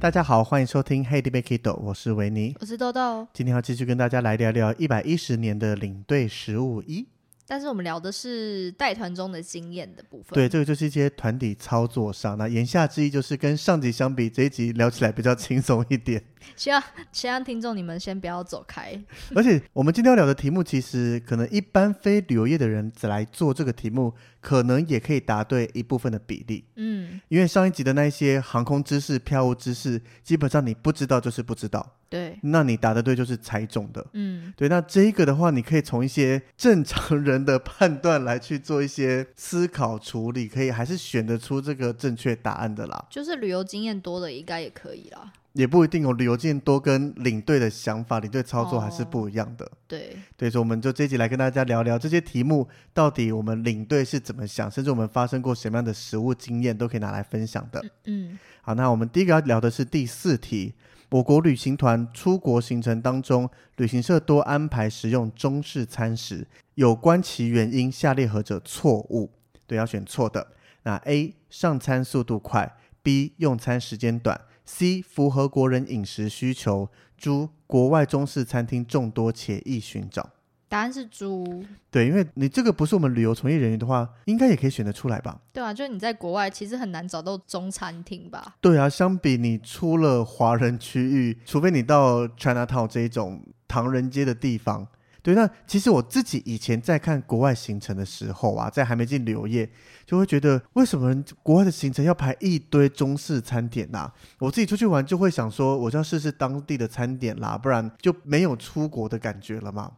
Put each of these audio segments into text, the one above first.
大家好，欢迎收听《Hey 尼欲去倒》，我是维尼，我是豆豆。今天要继续跟大家来聊聊一百一十年的领队实务一。但是我们聊的是带团中的经验的部分。对，这个就是一些团体操作上。那言下之意就是跟上集相比，这一集聊起来比较轻松一点。希望希望听众你们先不要走开。而且我们今天要聊的题目，其实可能一般非旅游业的人来做这个题目，可能也可以答对一部分的比例。嗯，因为上一集的那些航空知识、票务知识，基本上你不知道就是不知道。对，那你答的对就是猜中的。嗯，对，那这一个的话，你可以从一些正常人的判断来去做一些思考处理，可以还是选得出这个正确答案的啦。就是旅游经验多的，应该也可以啦。也不一定有旅游经验多跟领队的想法、领队操作还是不一样的。哦、对，对，所以我们就这一集来跟大家聊聊这些题目，到底我们领队是怎么想，甚至我们发生过什么样的实物经验，都可以拿来分享的。嗯，好，那我们第一个要聊的是第四题。我国旅行团出国行程当中，旅行社多安排食用中式餐食，有关其原因，下列何者错误？对，要选错的。那 A 上餐速度快，B 用餐时间短，C 符合国人饮食需求，猪国外中式餐厅众多且易寻找。答案是猪，对，因为你这个不是我们旅游从业人员的话，应该也可以选得出来吧？对啊，就是你在国外其实很难找到中餐厅吧？对啊，相比你出了华人区域，除非你到 Chinatown 这一种唐人街的地方，对，那其实我自己以前在看国外行程的时候啊，在还没进旅游业，就会觉得为什么国外的行程要排一堆中式餐点呐？我自己出去玩就会想说，我就要试试当地的餐点啦，不然就没有出国的感觉了嘛。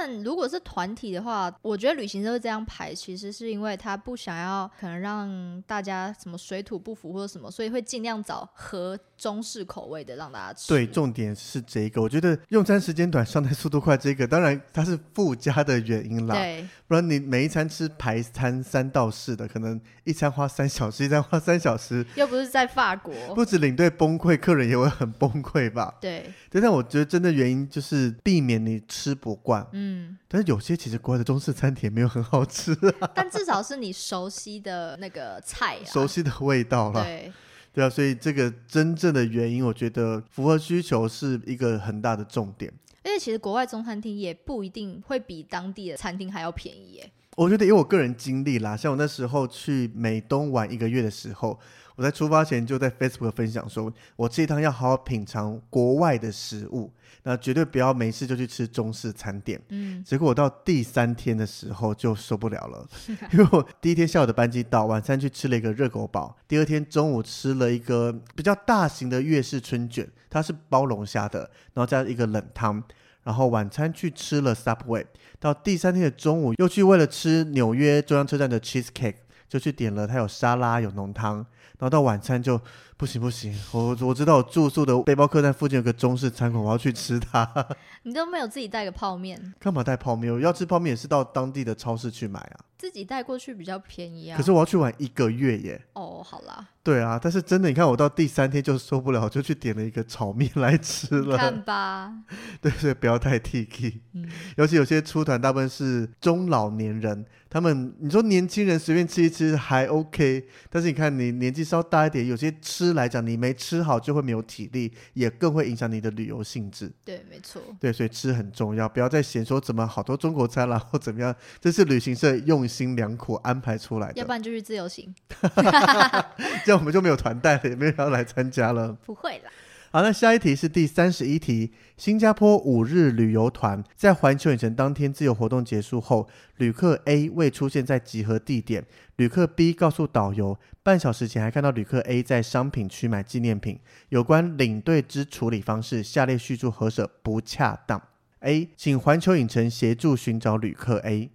但如果是团体的话，我觉得旅行社会这样排，其实是因为他不想要可能让大家什么水土不服或者什么，所以会尽量找合中式口味的让大家吃。对，重点是这个。我觉得用餐时间短、上菜速度快，这个当然它是附加的原因啦。对，不然你每一餐吃排餐三到四的，可能一餐花三小时，一餐花三小时，又不是在法国，不止领队崩溃，客人也会很崩溃吧？对。对，但我觉得真的原因就是避免你吃不惯。嗯，但是有些其实国外的中式餐厅也没有很好吃啊，但至少是你熟悉的那个菜啊，熟悉的味道啦。对，对啊，所以这个真正的原因，我觉得符合需求是一个很大的重点。而且其实国外中餐厅也不一定会比当地的餐厅还要便宜耶。我觉得以我个人经历啦，像我那时候去美东玩一个月的时候。我在出发前就在 Facebook 分享说，我这一趟要好好品尝国外的食物，那绝对不要没事就去吃中式餐点。嗯，结果我到第三天的时候就受不了了，因为我第一天下午的班机到，晚餐去吃了一个热狗堡，第二天中午吃了一个比较大型的粤式春卷，它是包龙虾的，然后加一个冷汤，然后晚餐去吃了 Subway，到第三天的中午又去为了吃纽约中央车站的 Cheesecake，就去点了它有沙拉有浓汤。然后到晚餐就不行不行，我我知道我住宿的背包客栈附近有个中式餐馆，我要去吃它。你都没有自己带个泡面？干嘛带泡面？我要吃泡面也是到当地的超市去买啊。自己带过去比较便宜啊。可是我要去玩一个月耶。哦，好啦。对啊，但是真的，你看我到第三天就受不了，就去点了一个炒面来吃了。看吧。对，所以不要太 T K。嗯。尤其有些出团大部分是中老年人，他们你说年轻人随便吃一吃还 OK，但是你看你年纪稍大一点，有些吃来讲你没吃好就会没有体力，也更会影响你的旅游性质。对，没错。对，所以吃很重要，不要再嫌说怎么好多中国餐啦或怎么样，这是旅行社用心良苦安排出来的。要不然就是自由行。这样我们就没有团带了，也没有人要来参加了。不会啦。好，那下一题是第三十一题。新加坡五日旅游团在环球影城当天自由活动结束后，旅客 A 未出现在集合地点，旅客 B 告诉导游，半小时前还看到旅客 A 在商品区买纪念品。有关领队之处理方式，下列叙述何者不恰当？A，请环球影城协助寻找旅客 A。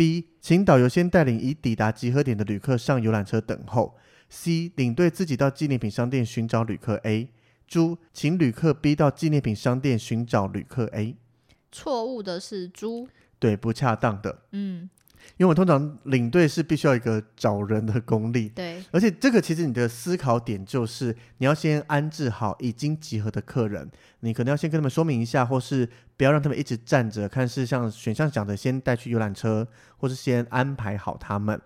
B，请导游先带领已抵达集合点的旅客上游览车等候。C，领队自己到纪念品商店寻找旅客 A。猪，请旅客 B 到纪念品商店寻找旅客 A。错误的是猪，对，不恰当的。嗯，因为我通常领队是必须要一个找人的功力。对，而且这个其实你的思考点就是你要先安置好已经集合的客人，你可能要先跟他们说明一下，或是不要让他们一直站着，看是像选项讲的，先带去游览车，或是先安排好他们。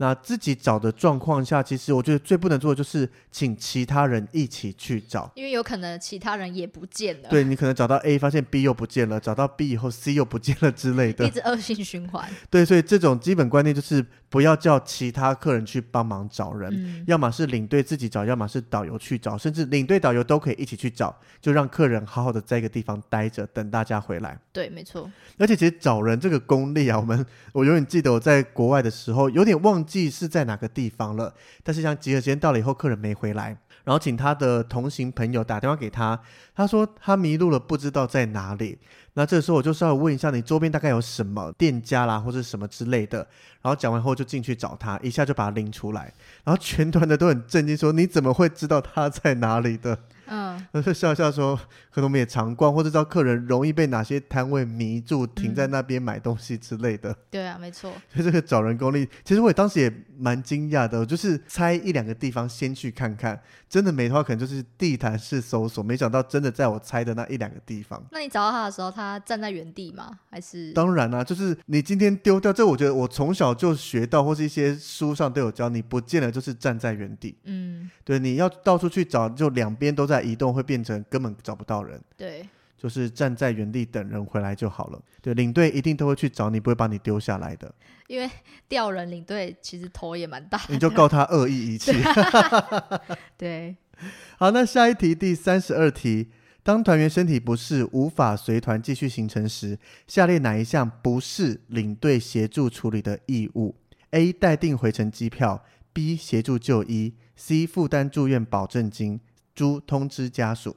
那自己找的状况下，其实我觉得最不能做的就是请其他人一起去找，因为有可能其他人也不见了。对，你可能找到 A，发现 B 又不见了，找到 B 以后 C 又不见了之类的，一直恶性循环。对，所以这种基本观念就是不要叫其他客人去帮忙找人，嗯，要么是领队自己找，要么是导游去找，甚至领队导游都可以一起去找，就让客人好好的在一个地方待着，等大家回来。对，没错。而且其实找人这个功力啊，我们我永远记得我在国外的时候，有点忘记是在哪个地方了。但是像集合时间到了以后，客人没回来，然后请他的同行朋友打电话给他，他说他迷路了，不知道在哪里。那这时候我就稍微问一下，你周边大概有什么店家啦，或者什么之类的。然后讲完后就进去找他，一下就把他拎出来。然后全团的都很震惊，说你怎么会知道他在哪里的？嗯，我就笑笑说，可能我们也常逛，或者知道客人容易被哪些摊位迷住，停在那边买东西之类的。嗯、对啊，没错。所以这个找人功力，其实我也当时也蛮惊讶的，我就是猜一两个地方先去看看，真的没的话，可能就是地毯式搜索，没想到真的在我猜的那一两个地方。那你找到他的时候，他站在原地吗？还是？当然啦、啊，就是你今天丢掉这，我觉得我从小就学到，或是一些书上都有教，你不见了就是站在原地。嗯，对，你要到处去找，就两边都在移动，会变成。根本找不到人，对，就是站在原地等人回来就好了。对，领队一定都会去找你，不会把你丢下来的。因为调人领队其实头也蛮大，你就告他恶意遗弃。对，好，那下一题，第三十二题，当团员身体不适无法随团继续行程时，下列哪一项不是领队协助处理的义务？A. 待定回程机票，B. 协助就医，C. 负担住院保证金。；D. 通知家属，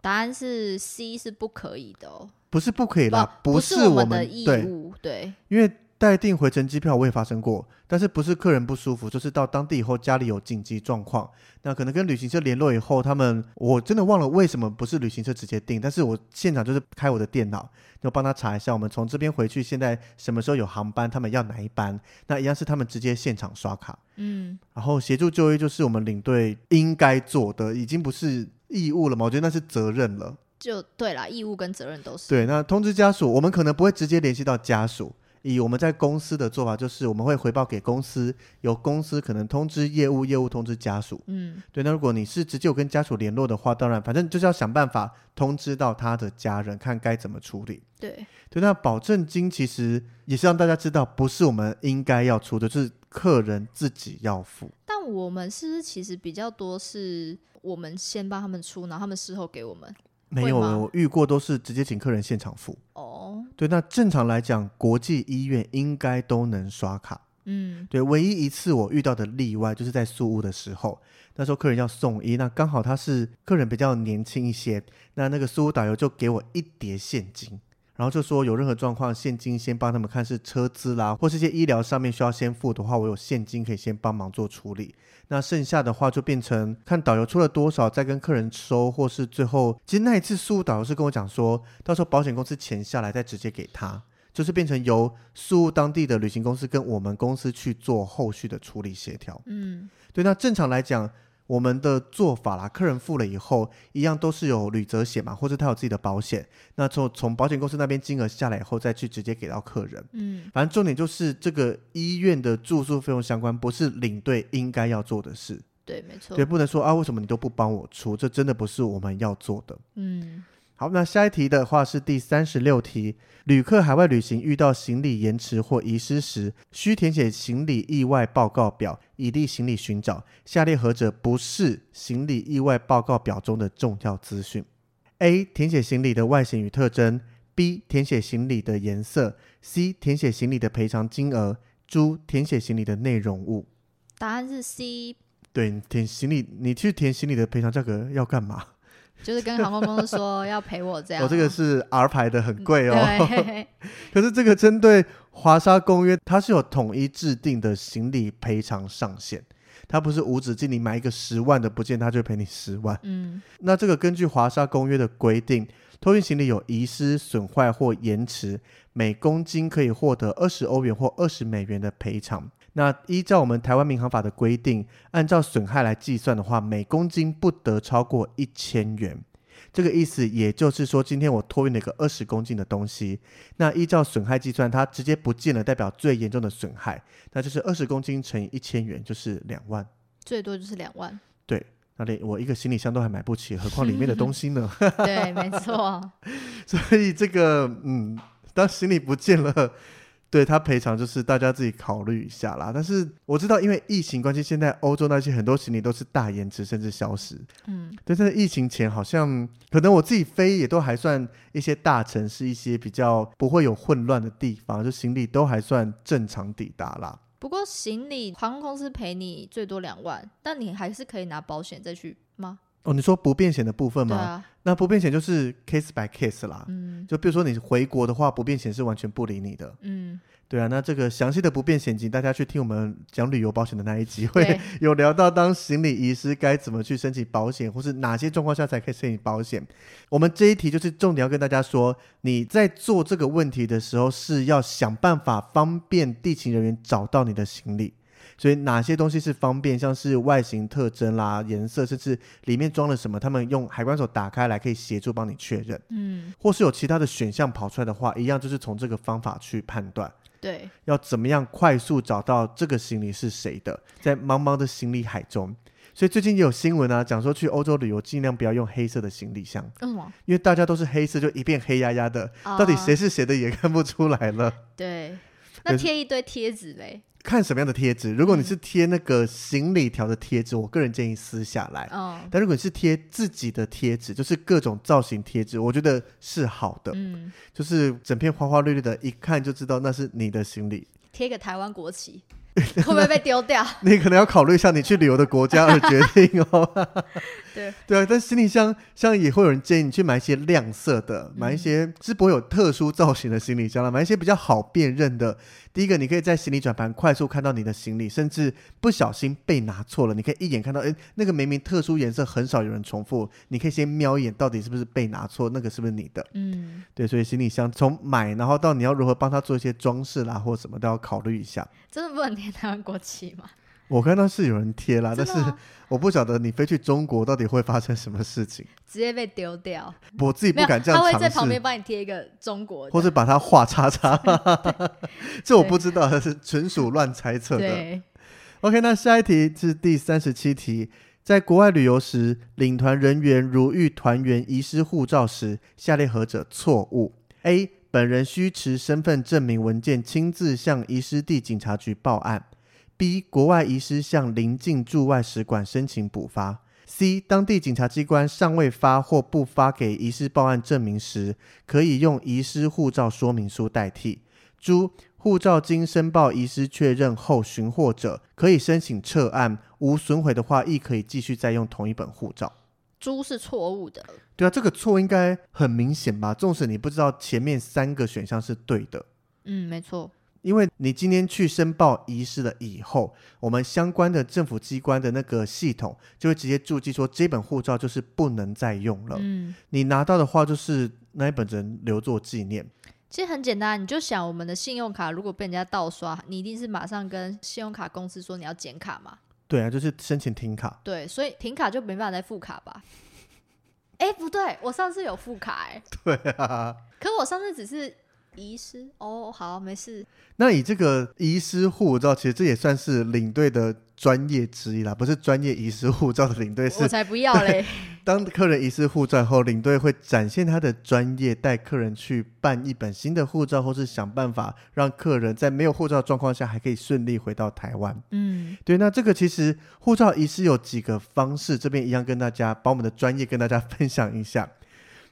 答案是 C，是不可以的哦。不是不可以啦，不，不是我们，的义务，对，因为代订回程机票我也发生过，但是不是客人不舒服，就是到当地以后家里有紧急状况，那可能跟旅行社联络以后，他们我真的忘了为什么不是旅行社直接订，但是我现场就是开我的电脑，就帮他查一下，我们从这边回去现在什么时候有航班，他们要哪一班，那一样是他们直接现场刷卡。嗯，然后协助就医就是我们领队应该做的，已经不是义务了嘛？我觉得那是责任了。就对啦，义务跟责任都是。对，那通知家属，我们可能不会直接联系到家属。以我们在公司的做法，就是我们会回报给公司，由公司可能通知业务，业务通知家属。嗯，对。那如果你是直接有跟家属联络的话，当然，反正就是要想办法通知到他的家人，看该怎么处理。对。对，那保证金其实也是让大家知道，不是我们应该要出的，就是客人自己要付。但我们是不是其实比较多是我们先帮他们出，然后他们事后给我们？没有，我遇过都是直接请客人现场付。哦，对，那正常来讲，国际医院应该都能刷卡。嗯，对，唯一一次我遇到的例外就是在宿屋的时候，那时候客人要送医，那刚好他是客人比较年轻一些，那那个宿雾导游就给我一叠现金。然后就说有任何状况，现金先帮他们看是车资啦，或是一些医疗上面需要先付的话，我有现金可以先帮忙做处理。那剩下的话就变成看导游出了多少，再跟客人收，或是最后，其实那一次事务导游是跟我讲说，到时候保险公司钱下来再直接给他，就是变成由事务当地的旅行公司跟我们公司去做后续的处理协调。嗯，对，那正常来讲。我们的做法啦，客人付了以后，一样都是有旅责险嘛，或者他有自己的保险。那从从保险公司那边金额下来以后，再去直接给到客人。嗯，反正重点就是这个医院的住宿费用相关，不是领队应该要做的事。对，没错。对，不能说啊，为什么你都不帮我出？这真的不是我们要做的。嗯，好，那下一题的话是第三十六题，旅客海外旅行遇到行李延迟或遗失时，需填写行李意外报告表，以利行李寻找。下列何者不是行李意外报告表中的重要资讯？A. 填写行李的外形与特征；B. 填写行李的颜色；C. 填写行李的赔偿金额；D. 填写行李的内容物。答案是 C。对，填行李，你去填行李的赔偿价格要干嘛？就是跟航空公司说 要赔我这样。哦，这个是 R 牌的，很贵哦。对。可是这个针对华沙公约，它是有统一制定的行李赔偿上限，它不是无止境，你买一个十万的不见，它就赔你十万。嗯。那这个根据华沙公约的规定，托运行李有遗失、损坏或延迟，每公斤可以获得二十欧元或二十美元的赔偿。那依照我们台湾民航法的规定，按照损害来计算的话，每公斤不得超过一千元。这个意思也就是说，今天我托运了一个二十公斤的东西，那依照损害计算，它直接不见了，代表最严重的损害，那就是二十公斤乘以一千元，就是两万，最多就是两万。对，那里我一个行李箱都还买不起，何况里面的东西呢？对，没错。所以这个，嗯，当行李不见了。对他赔偿就是大家自己考虑一下啦，但是我知道因为疫情关系，现在欧洲那些很多行李都是大延迟甚至消失。嗯，对，在疫情前好像可能我自己飞也都还算一些大城市，一些比较不会有混乱的地方，就行李都还算正常抵达啦。不过行李航空公司赔你最多两万，但你还是可以拿保险再去吗？哦，你说不便险的部分吗？啊、那不便险就是 case by case 啦。嗯，就比如说你回国的话，不便险是完全不理你的。嗯，对啊，那这个详细的不便险，请大家去听我们讲旅游保险的那一集，会 有聊到当行李遗失该怎么去申请保险，或是哪些状况下才可以申请保险。我们这一题就是重点要跟大家说，你在做这个问题的时候，是要想办法方便地勤人员找到你的行李。所以哪些东西是方便，像是外形特征啦、颜色，甚至里面装了什么，他们用海关手打开来可以协助帮你确认。嗯，或是有其他的选项跑出来的话，一样就是从这个方法去判断。对，要怎么样快速找到这个行李是谁的，在茫茫的行李海中。所以最近也有新闻啊，讲说去欧洲旅游尽量不要用黑色的行李箱。为什么？因为大家都是黑色，就一片黑压压的，哦、到底谁是谁的也看不出来了。对，那贴一堆贴纸嘞？看什么样的贴纸？如果你是贴那个行李条的贴纸，嗯、我个人建议撕下来。哦、但如果你是贴自己的贴纸，就是各种造型贴纸，我觉得是好的。嗯，就是整片花花绿绿的，一看就知道那是你的行李。贴个台湾国旗。会不会被丢掉？你可能要考虑一下你去旅游的国家而决定哦。对对啊，但行李箱像也会有人建议你去买一些亮色的，买一些是不会有特殊造型的行李箱了，买一些比较好辨认的。第一个，你可以在行李转盘快速看到你的行李，甚至不小心被拿错了，你可以一眼看到，哎，那个明明特殊颜色很少有人重复，你可以先瞄一眼，到底是不是被拿错，那个是不是你的？嗯，对，所以行李箱从买然后到你要如何帮他做一些装饰啦，或什么都要考虑一下。真的不能贴台湾国旗吗？我看到是有人贴啦，但是我不晓得你飞去中国到底会发生什么事情，直接被丢掉。我自己不敢这样尝试。他会在旁边帮你贴一个中国，或是把它画叉叉。这我不知道，是纯属乱猜测的。对 OK，那下一题是第三十七题，在国外旅游时，领团人员如遇团员遗失护照时，下列何者错误？A. 本人需持身份证明文件，亲自向遗失地警察局报案。B. 国外遗失向邻近驻外使馆申请补发。C. 当地警察机关尚未发或不发给遗失报案证明时，可以用遗失护照说明书代替。猪护照经申报遗失确认后寻获者，可以申请撤案，无损毁的话，亦可以继续再用同一本护照。猪是错误的。对啊，这个错应该很明显吧？纵使你不知道前面三个选项是对的。嗯，没错。因为你今天去申报遗失了以后，我们相关的政府机关的那个系统就会直接注记说，这本护照就是不能再用了。嗯，你拿到的话就是那一本只能留作纪念。其实很简单，你就想我们的信用卡如果被人家盗刷，你一定是马上跟信用卡公司说你要剪卡嘛？对啊，就是申请停卡。对，所以停卡就没办法再复卡吧？哎，不对，我上次有复卡哎。对啊。可我上次只是。遗失哦，好，没事。那以这个遗失护照，其实这也算是领队的专业之一啦，不是专业遗失护照的领队是。我才不要嘞！当客人遗失护照后，领队会展现他的专业，带客人去办一本新的护照，或是想办法让客人在没有护照状况下还可以顺利回到台湾。嗯，对。那这个其实护照遗失有几个方式，这边一样跟大家把我们的专业跟大家分享一下。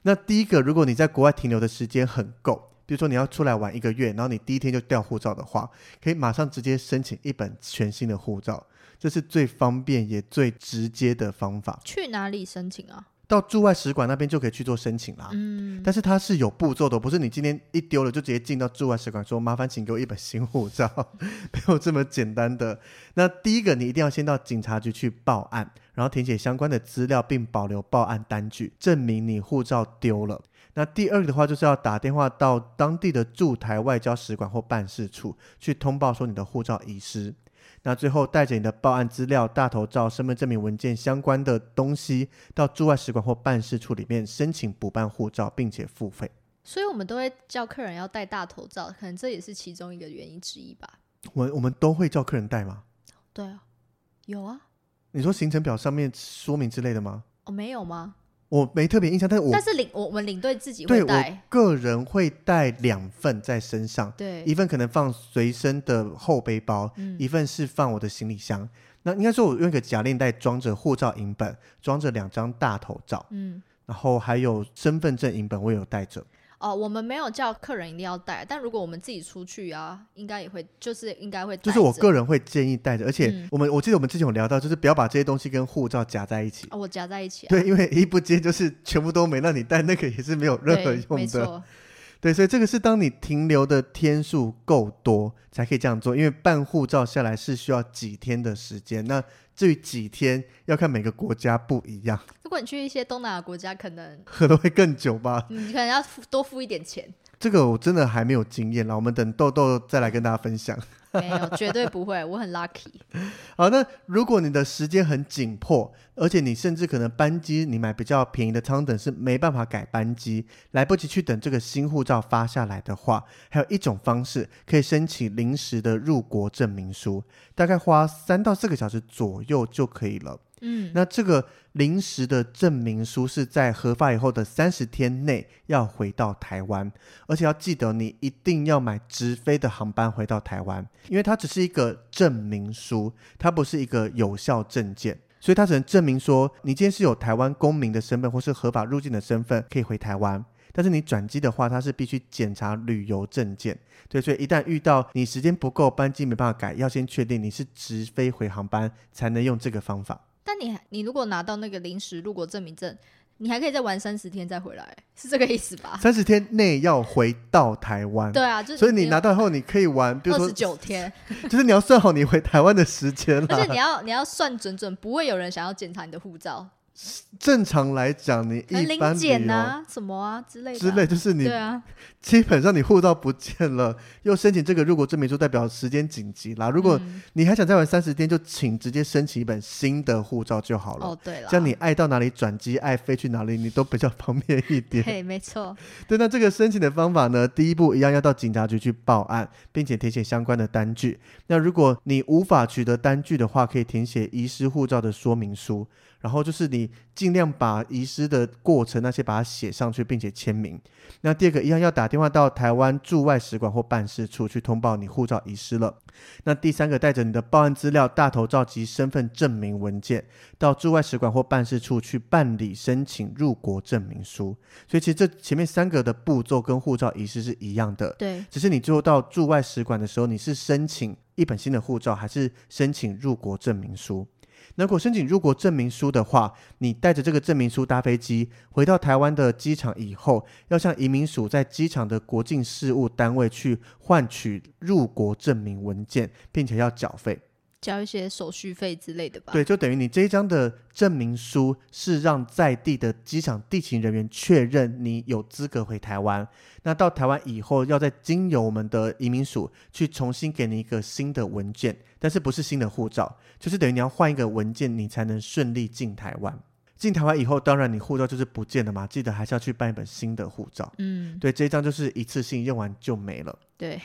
那第一个，如果你在国外停留的时间很够。比如说你要出来玩一个月，然后你第一天就掉护照的话，可以马上直接申请一本全新的护照，这是最方便也最直接的方法。去哪里申请啊？到驻外使馆那边就可以去做申请啦。嗯，但是它是有步骤的，不是你今天一丢了就直接进到驻外使馆说麻烦请给我一本新护照，没有这么简单的。那第一个你一定要先到警察局去报案，然后填写相关的资料，并保留报案单据，证明你护照丢了。那第二个的话，就是要打电话到当地的驻台外交使馆或办事处去通报说你的护照遗失。那最后带着你的报案资料、大头照、身份证明文件相关的东西，到驻外使馆或办事处里面申请补办护照，并且付费。所以我们都会叫客人要带大头照，可能这也是其中一个原因之一吧。我我们都会叫客人带吗？对啊，有啊。你说行程表上面说明之类的吗？哦，没有吗？我没特别印象，但是我但是领我们领队自己会带，我个人会带两份在身上，对，一份可能放随身的后背包，嗯，一份是放我的行李箱。那应该说，我用一个假链袋装着护照影本，装着两张大头照，嗯，然后还有身份证影本，我也有带着。哦，我们没有叫客人一定要带，但如果我们自己出去啊，应该也会，就是应该会带。就是我个人会建议带着，而且我们、嗯、我记得我们之前有聊到，就是不要把这些东西跟护照夹在一起。哦，我夹在一起、啊。对，因为一不接就是全部都没，让你带那个也是没有任何用的。对，所以这个是当你停留的天数够多才可以这样做，因为办护照下来是需要几天的时间。那至于几天，要看每个国家不一样。如果你去一些东南亚国家，可能可能会更久吧。你可能要付多付一点钱。这个我真的还没有经验啦，我们等豆豆再来跟大家分享。没有，绝对不会，我很 lucky。好，那如果你的时间很紧迫，而且你甚至可能班机你买比较便宜的舱等是没办法改班机，来不及去等这个新护照发下来的话，还有一种方式可以申请临时的入国证明书，大概花三到四个小时左右就可以了。嗯，那这个临时的证明书是在核发以后的三十天内要回到台湾，而且要记得你一定要买直飞的航班回到台湾，因为它只是一个证明书，它不是一个有效证件，所以它只能证明说你今天是有台湾公民的身份或是合法入境的身份可以回台湾，但是你转机的话，它是必须检查旅游证件，对，所以一旦遇到你时间不够，班机没办法改，要先确定你是直飞回航班才能用这个方法。但你你如果拿到那个临时入国证明证，你还可以再玩三十天再回来，是这个意思吧？三十天内要回到台湾。对啊，就是、所以你拿到后你可以玩，比如说二十九天，就是你要算好你回台湾的时间了。而且你要你要算准准，不会有人想要检查你的护照。正常来讲，你一般零检啊，什么啊之类的、啊，之类就是你对啊，基本上你护照不见了，又申请这个入国证明书，代表时间紧急啦。如果你还想再玩三十天，就请直接申请一本新的护照就好了。哦，对了，这样你爱到哪里转机，爱飞去哪里，你都比较方便一点。对，没错。对，那这个申请的方法呢，第一步一样要到警察局去报案，并且填写相关的单据。那如果你无法取得单据的话，可以填写遗失护照的说明书。然后就是你尽量把遗失的过程那些把它写上去，并且签名。那第二个一样要打电话到台湾驻外使馆或办事处去通报你护照遗失了。那第三个带着你的报案资料、大头照及身份证明文件到驻外使馆或办事处去办理申请入国证明书。所以其实这前面三个的步骤跟护照遗失是一样的，对，只是你最后到驻外使馆的时候，你是申请一本新的护照还是申请入国证明书？如果申请入国证明书的话，你带着这个证明书搭飞机回到台湾的机场以后，要向移民署在机场的国境事务单位去换取入国证明文件，并且要缴费。交一些手续费之类的吧。对，就等于你这一张的证明书是让在地的机场地勤人员确认你有资格回台湾。那到台湾以后，要再经由我们的移民署去重新给你一个新的文件，但是不是新的护照，就是等于你要换一个文件，你才能顺利进台湾。进台湾以后，当然你护照就是不见了嘛，记得还是要去办一本新的护照。嗯，对，这一张就是一次性用完就没了。对。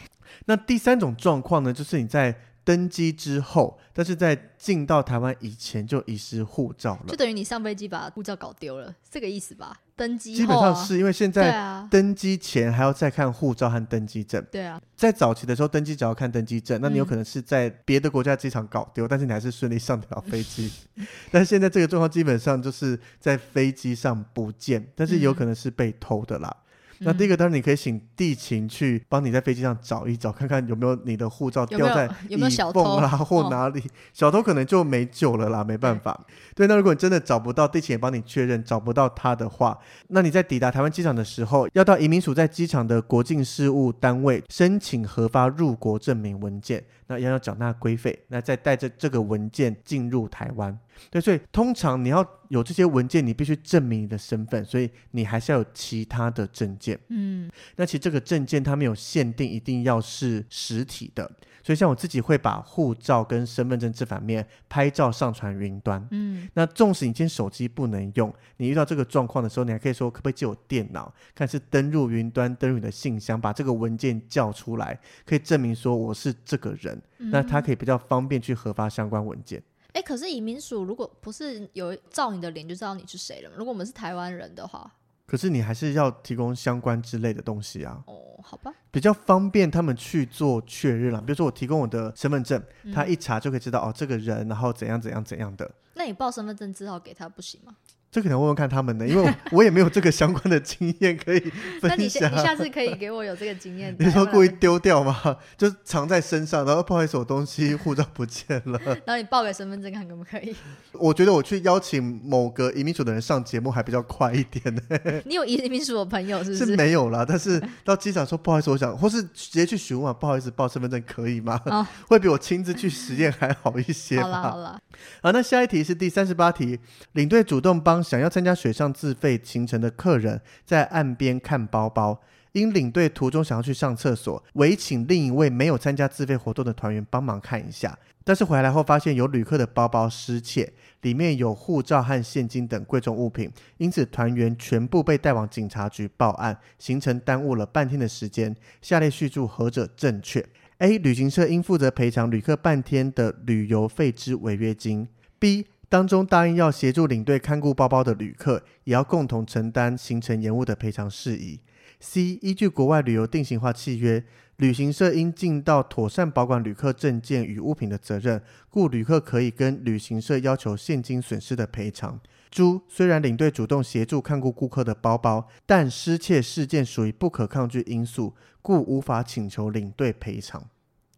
那第三种状况呢，就是你在登机之后，但是在进到台湾以前就遗失护照了，就等于你上飞机把护照搞丢了，这个意思吧？登机、啊、基本上是因为现在登机前还要再看护照和登机证。对啊，在早期的时候登机只要看登机证，那你有可能是在别的国家机场搞丢，嗯、但是你还是顺利上得了飞机。但是现在这个状况基本上就是在飞机上不见，但是有可能是被偷的啦。嗯那第一个当然你可以请地勤去帮你在飞机上找一找，看看有没有你的护照掉在椅缝啦或哪里，小偷可能就没救了啦，没办法。对，那如果你真的找不到，地勤也帮你确认找不到他的话，那你在抵达台湾机场的时候，要到移民署在机场的国境事务单位申请核发入国证明文件，那要要缴纳规费，那再带着这个文件进入台湾。对，所以通常你要有这些文件，你必须证明你的身份，所以你还是要有其他的证件。嗯，那其实这个证件它没有限定一定要是实体的，所以像我自己会把护照跟身份证正反面拍照上传云端。嗯，那纵使你今天手机不能用，你遇到这个状况的时候，你还可以说可不可以借我电脑，看是登入云端，登入你的信箱，把这个文件叫出来，可以证明说我是这个人，嗯、那他可以比较方便去核发相关文件。哎，可是移民署如果不是有照你的脸就知道你是谁了，如果我们是台湾人的话，可是你还是要提供相关之类的东西啊。哦，好吧，比较方便他们去做确认了。比如说我提供我的身份证，嗯、他一查就可以知道哦，这个人，然后怎样怎样怎样的。那你报身份证字号给他不行吗？这可能问问看他们的，因为我也没有这个相关的经验可以 分享。那你下你下次可以给我有这个经验。你说故意丢掉吗？就藏在身上，然后不好意思，我东西护照不见了。然后你报个身份证看可不可以？我觉得我去邀请某个移民署的人上节目还比较快一点呢。你有移民署的朋友是不是？是没有啦，但是到机场说不好意思，我想，或是直接去询问，不好意思，报身份证可以吗？哦、会比我亲自去实验还好一些。好了好了，好，那下一题是第三十八题，领队主动帮想要参加水上自费行程的客人在岸边看包包，因领队途中想要去上厕所，委请另一位没有参加自费活动的团员帮忙看一下。但是回来后发现有旅客的包包失窃，里面有护照和现金等贵重物品，因此团员全部被带往警察局报案，行程耽误了半天的时间。下列叙述何者正确？A. 旅行社应负责赔偿旅客半天的旅游费之违约金。B. 当中答应要协助领队看顾包包的旅客，也要共同承担行程延误的赔偿事宜。C. 依据国外旅游定型化契约，旅行社应尽到妥善保管旅客证件与物品的责任，故旅客可以跟旅行社要求现金损失的赔偿。D. 虽然领队主动协助看顾顾客的包包，但失窃事件属于不可抗拒因素，故无法请求领队赔偿。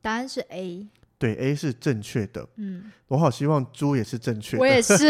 答案是 A。对，A 是正确的。嗯，我好希望猪也是正确的。我也是。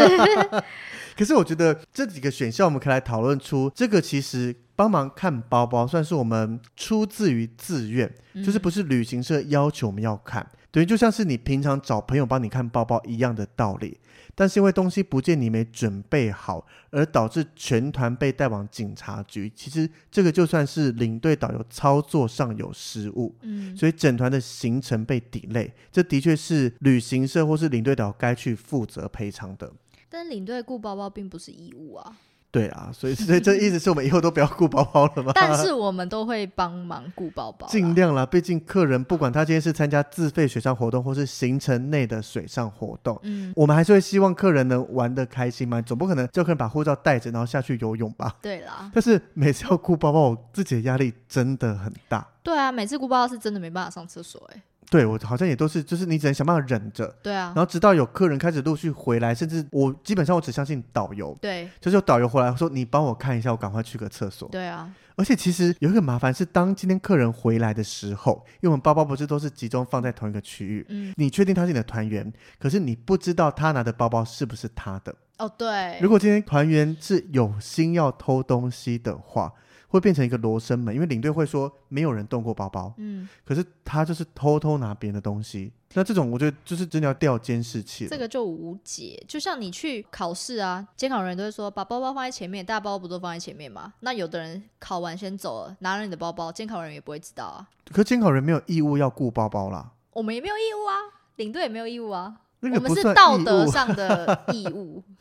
可是我觉得这几个选项，我们可以来讨论出这个其实帮忙看包包，算是我们出自于自愿，嗯、就是不是旅行社要求我们要看。等于，就像是你平常找朋友帮你看包包一样的道理。但是因为东西不见，你没准备好，而导致全团被带往警察局。其实这个就算是领队导游操作上有失误，嗯，所以整团的行程被 delay，这的确是旅行社或是领队导该去负责赔偿的。但领队雇包包并不是义务啊。对啊，所以 所以这意思是我们以后都不要顾包包了吗？但是我们都会帮忙顾包包，尽量啦。毕竟客人不管他今天是参加自费水上活动，或是行程内的水上活动，嗯，我们还是会希望客人能玩的开心嘛。总不可能叫客人把护照带着然后下去游泳吧？对啦。但是每次要顾包包，我自己的压力真的很大。对啊，每次顾包包是真的没办法上厕所哎、欸。对，我好像也都是，就是你只能想办法忍着。对啊。然后直到有客人开始陆续回来，甚至我基本上我只相信导游。对。就是有导游回来说：“你帮我看一下，我赶快去个厕所。”对啊。而且其实有一个麻烦是，当今天客人回来的时候，因为我们包包不是都是集中放在同一个区域。嗯。你确定他是你的团员，可是你不知道他拿的包包是不是他的。哦，对。如果今天团员是有心要偷东西的话。会变成一个罗生门，因为领队会说没有人动过包包，嗯，可是他就是偷偷拿别人的东西，那这种我觉得就是真的要调监视器。这个就无解，就像你去考试啊，监考人都会说把包包放在前面，大包不都放在前面吗？那有的人考完先走了，拿了你的包包，监考人也不会知道啊。可是监考人没有义务要顾包包啦，我们也没有义务啊，领队也没有义务啊。那个我们是道德 上的义务。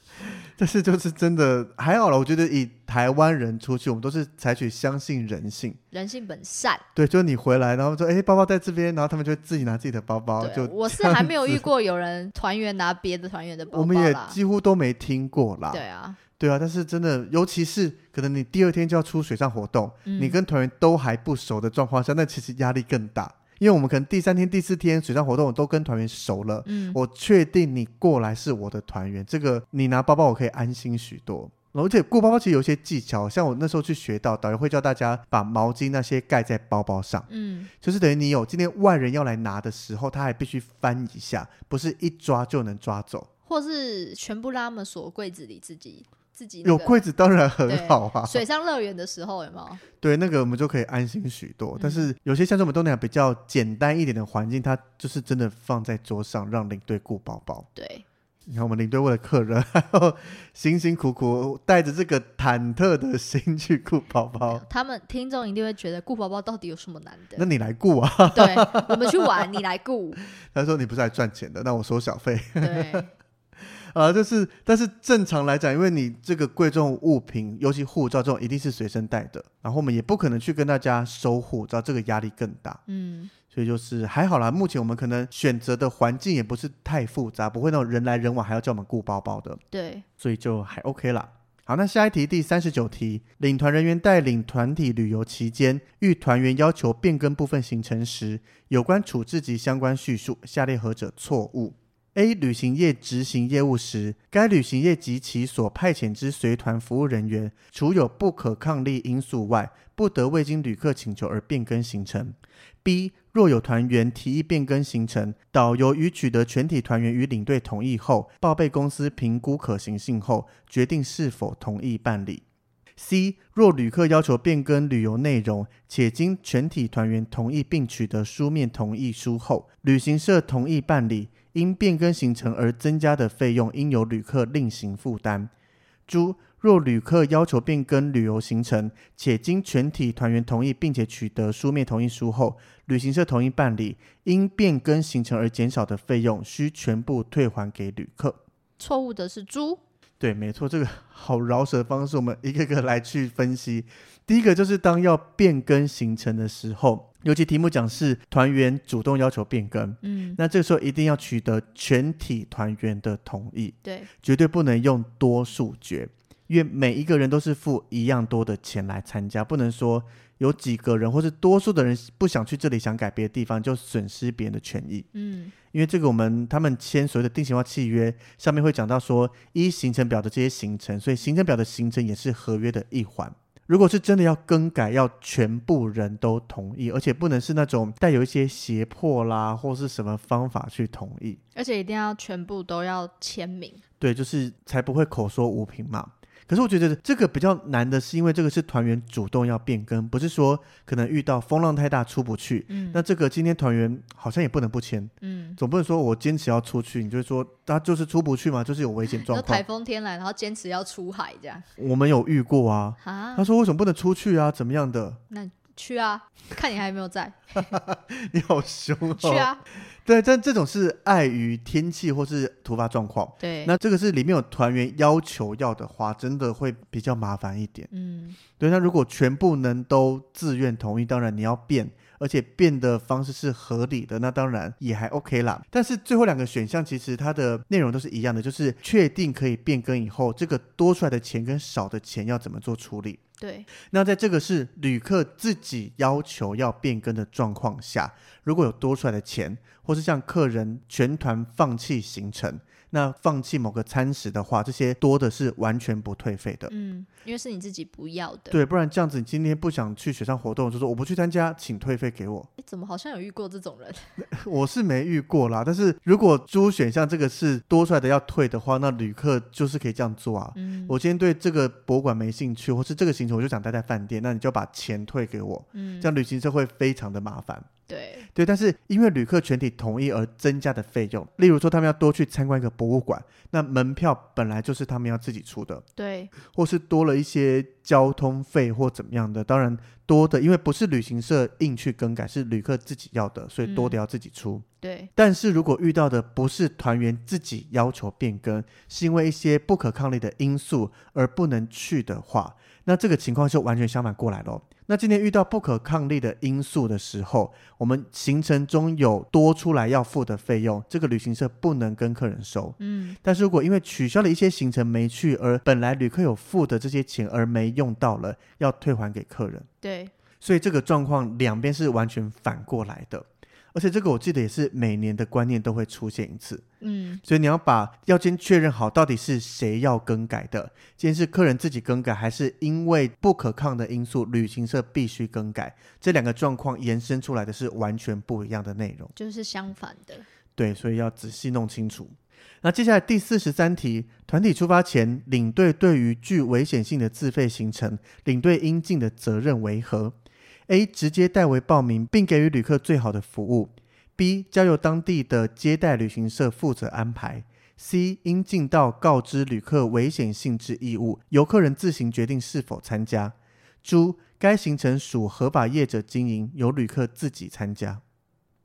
但是就是真的还好了，我觉得以台湾人出去，我们都是采取相信人性，人性本善。对，就是你回来，然后说，哎，包包在这边，然后他们就自己拿自己的包包。就我是还没有遇过有人团员拿别的团员的包包，我们也几乎都没听过啦。对啊，对啊，但是真的，尤其是可能你第二天就要出水上活动，嗯、你跟团员都还不熟的状况下，那其实压力更大。因为我们可能第三天、第四天水上活动我都跟团员熟了，嗯，我确定你过来是我的团员，这个你拿包包我可以安心许多。而且过包包其实有些技巧，像我那时候去学到，导游会教大家把毛巾那些盖在包包上，嗯，就是等于你有今天外人要来拿的时候，他还必须翻一下，不是一抓就能抓走，或是全部让他们锁柜子里自己。自己、那个、有柜子当然很好啊！水上乐园的时候有没有？对，那个我们就可以安心许多。嗯、但是有些像是我们东南亚比较简单一点的环境，它就是真的放在桌上让领队顾宝宝。对，你看我们领队为了客人，然后辛辛苦苦带着这个忐忑的心去顾宝宝。他们听众一定会觉得顾宝宝到底有什么难的？那你来顾啊！对，我们去玩，你来顾。他说你不是来赚钱的，那我收小费。对。啊，就是，但是正常来讲，因为你这个贵重物品，尤其护照这种，一定是随身带的。然后我们也不可能去跟大家收护照，这个压力更大。嗯，所以就是还好啦。目前我们可能选择的环境也不是太复杂，不会那种人来人往还要叫我们顾包包的。对，所以就还 OK 啦。好，那下一题，第三十九题，领团人员带领团体旅游期间，遇团员要求变更部分行程时，有关处置及相关叙述，下列何者错误？A 旅行业执行业务时，该旅行业及其所派遣之随团服务人员，除有不可抗力因素外，不得未经旅客请求而变更行程。B 若有团员提议变更行程，导游于取得全体团员与领队同意后，报备公司评估可行性后，决定是否同意办理。C 若旅客要求变更旅游内容，且经全体团员同意并取得书面同意书后，旅行社同意办理。因变更行程而增加的费用，应由旅客另行负担。朱若旅客要求变更旅游行程，且经全体团员同意，并且取得书面同意书后，旅行社同意办理，因变更行程而减少的费用，需全部退还给旅客。错误的是猪。对，没错，这个好饶舌的方式，我们一个个来去分析。第一个就是当要变更行程的时候，尤其题目讲是团员主动要求变更，嗯，那这个时候一定要取得全体团员的同意，对，绝对不能用多数决，因为每一个人都是付一样多的钱来参加，不能说有几个人或是多数的人不想去这里，想改别的地方，就损失别人的权益，嗯，因为这个我们他们签所谓的定型化契约上面会讲到说，一行程表的这些行程，所以行程表的行程也是合约的一环。如果是真的要更改，要全部人都同意，而且不能是那种带有一些胁迫啦，或是什么方法去同意，而且一定要全部都要签名。对，就是才不会口说无凭嘛。可是我觉得这个比较难的是，因为这个是团员主动要变更，不是说可能遇到风浪太大出不去。嗯，那这个今天团员好像也不能不签。嗯，总不能说我坚持要出去，你就说他就是出不去嘛，就是有危险状况。台风天来，然后坚持要出海这样。我们有遇过啊。啊。他说为什么不能出去啊？怎么样的？那去啊，看你还有没有在。你好凶哦。去啊。对，但这种是碍于天气或是突发状况。对，那这个是里面有团员要求要的话，真的会比较麻烦一点。嗯，对。那如果全部能都自愿同意，当然你要变，而且变的方式是合理的，那当然也还 OK 啦。但是最后两个选项其实它的内容都是一样的，就是确定可以变更以后，这个多出来的钱跟少的钱要怎么做处理。对，那在这个是旅客自己要求要变更的状况下，如果有多出来的钱，或是向客人全团放弃行程。那放弃某个餐食的话，这些多的是完全不退费的。嗯，因为是你自己不要的。对，不然这样子，你今天不想去水上活动，就说我不去参加，请退费给我。诶，怎么好像有遇过这种人？我是没遇过啦，但是如果猪选项这个是多出来的要退的话，那旅客就是可以这样做啊。嗯，我今天对这个博物馆没兴趣，或是这个行程我就想待在饭店，那你就把钱退给我。嗯，这样旅行社会非常的麻烦。对对，但是因为旅客全体同意而增加的费用，例如说他们要多去参观一个博物馆，那门票本来就是他们要自己出的，对，或是多了一些交通费或怎么样的，当然多的，因为不是旅行社硬去更改，是旅客自己要的，所以多的要自己出。嗯、对，但是如果遇到的不是团员自己要求变更，是因为一些不可抗力的因素而不能去的话，那这个情况就完全相反过来咯。那今天遇到不可抗力的因素的时候，我们行程中有多出来要付的费用，这个旅行社不能跟客人收。嗯，但是如果因为取消了一些行程没去，而本来旅客有付的这些钱而没用到了，要退还给客人。对，所以这个状况两边是完全反过来的。而且这个我记得也是每年的观念都会出现一次，嗯，所以你要把要先确认好到底是谁要更改的，今天是客人自己更改，还是因为不可抗的因素，旅行社必须更改，这两个状况延伸出来的是完全不一样的内容，就是相反的，对，所以要仔细弄清楚。那接下来第四十三题，团体出发前，领队对于具危险性的自费行程，领队应尽的责任为何？A 直接代为报名，并给予旅客最好的服务；B 交由当地的接待旅行社负责安排；C 应尽到告知旅客危险性之义务，由客人自行决定是否参加。诸该行程属合法业者经营，由旅客自己参加。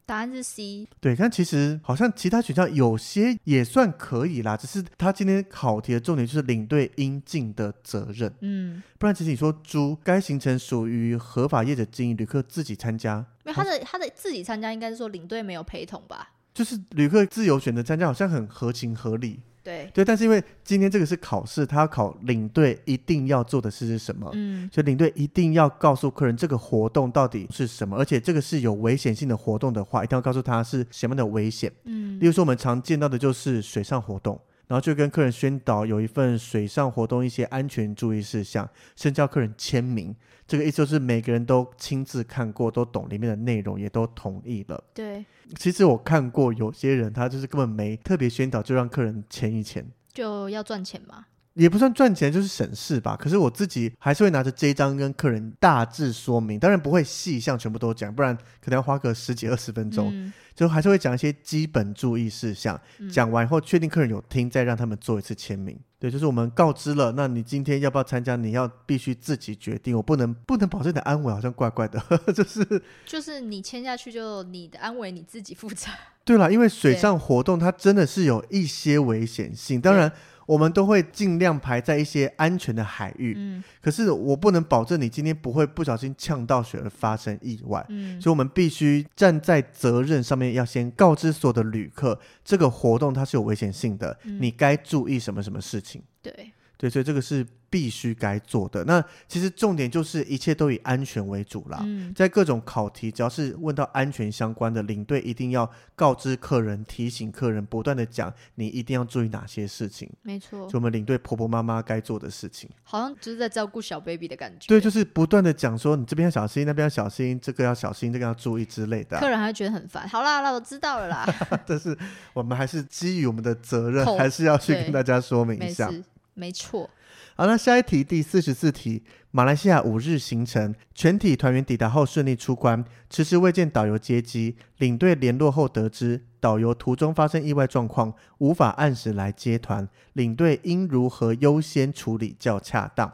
答案是 C。对，但其实好像其他选项有些也算可以啦，只是他今天考题的重点就是领队应尽的责任。嗯，不然其实你说猪该行程属于合法业者经营，旅客自己参加。没有他的他的自己参加，应该是说领队没有陪同吧？就是旅客自由选择参加，好像很合情合理。对对，但是因为今天这个是考试，他要考领队一定要做的事是什么？嗯，所以领队一定要告诉客人这个活动到底是什么，而且这个是有危险性的活动的话，一定要告诉他是什么样的危险。嗯，例如说我们常见到的就是水上活动。然后就跟客人宣导有一份水上活动一些安全注意事项，甚至要客人签名。这个意思就是每个人都亲自看过，都懂里面的内容，也都同意了。对，其实我看过有些人，他就是根本没特别宣导，就让客人签一签，就要赚钱嘛。也不算赚钱，就是省事吧。可是我自己还是会拿着这一张跟客人大致说明，当然不会细项全部都讲，不然可能要花个十几二十分钟。嗯、就还是会讲一些基本注意事项，嗯、讲完以后确定客人有听，再让他们做一次签名。对，就是我们告知了，那你今天要不要参加？你要必须自己决定，我不能不能保证你的安危，好像怪怪的。就是就是你签下去，就你的安危你自己负责。对了，因为水上活动它真的是有一些危险性，当然。我们都会尽量排在一些安全的海域，嗯，可是我不能保证你今天不会不小心呛到水而发生意外，嗯，所以我们必须站在责任上面，要先告知所有的旅客，这个活动它是有危险性的，嗯，你该注意什么什么事情，对。对，所以这个是必须该做的。那其实重点就是一切都以安全为主啦。嗯，在各种考题，只要是问到安全相关的，领队一定要告知客人、提醒客人，不断的讲你一定要注意哪些事情。没错，就我们领队婆婆妈妈该做的事情，好像就是在照顾小 baby 的感觉。对，就是不断的讲说你这边要小心，那边要小心，这个要小心，这个要注意之类的。客人还会觉得很烦。好啦，那我知道了啦。但是我们还是基于我们的责任，口还是要去跟大家说明一下。没错。好，那下一题，第四十四题，马来西亚五日行程，全体团员抵达后顺利出关，迟迟未见导游接机，领队联络后得知导游途中发生意外状况，无法按时来接团，领队应如何优先处理较恰当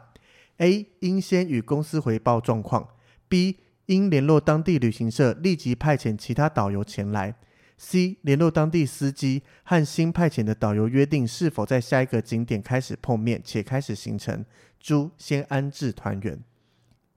？A. 应先与公司回报状况；B. 应联络当地旅行社，立即派遣其他导游前来。C 联络当地司机和新派遣的导游约定是否在下一个景点开始碰面且开始行程。猪先安置团员。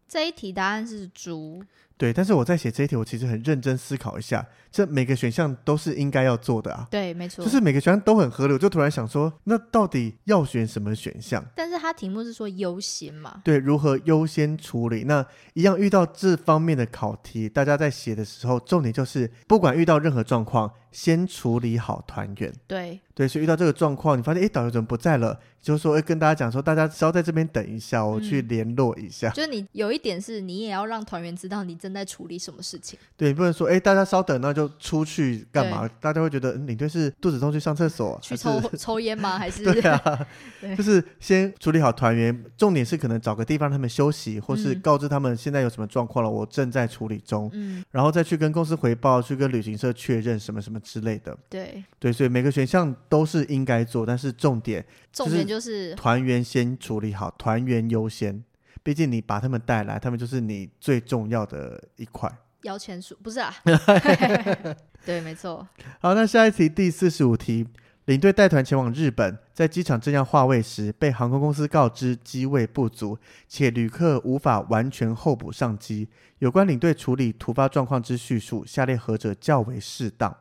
这一题答案是猪。对，但是我在写这一题，我其实很认真思考一下，这每个选项都是应该要做的啊。对，没错，就是每个选项都很合理。我就突然想说，那到底要选什么选项？但是它题目是说优先嘛？对，如何优先处理？那一样遇到这方面的考题，大家在写的时候，重点就是不管遇到任何状况，先处理好团员。对。对，所以遇到这个状况，你发现哎，导游怎么不在了？就是说，会，跟大家讲说，大家稍在这边等一下，我去联络一下。嗯、就是你有一点是，你也要让团员知道，你正在处理什么事情。对，你不能说哎，大家稍等，那就出去干嘛？大家会觉得领队是肚子痛去上厕所，去抽 抽烟吗？还是 对啊，对就是先处理好团员，重点是可能找个地方让他们休息，或是告知他们现在有什么状况了，嗯、我正在处理中，嗯，然后再去跟公司回报，去跟旅行社确认什么什么之类的。对对，所以每个选项都是应该做，但是重点重点就是团员先处理好，团员优先。毕竟你把他们带来，他们就是你最重要的一块。摇钱树不是啊？对，没错。好，那下一题第四十五题，领队带团前往日本，在机场正要划位时，被航空公司告知机位不足，且旅客无法完全候补上机。有关领队处理突发状况之叙述，下列何者较为适当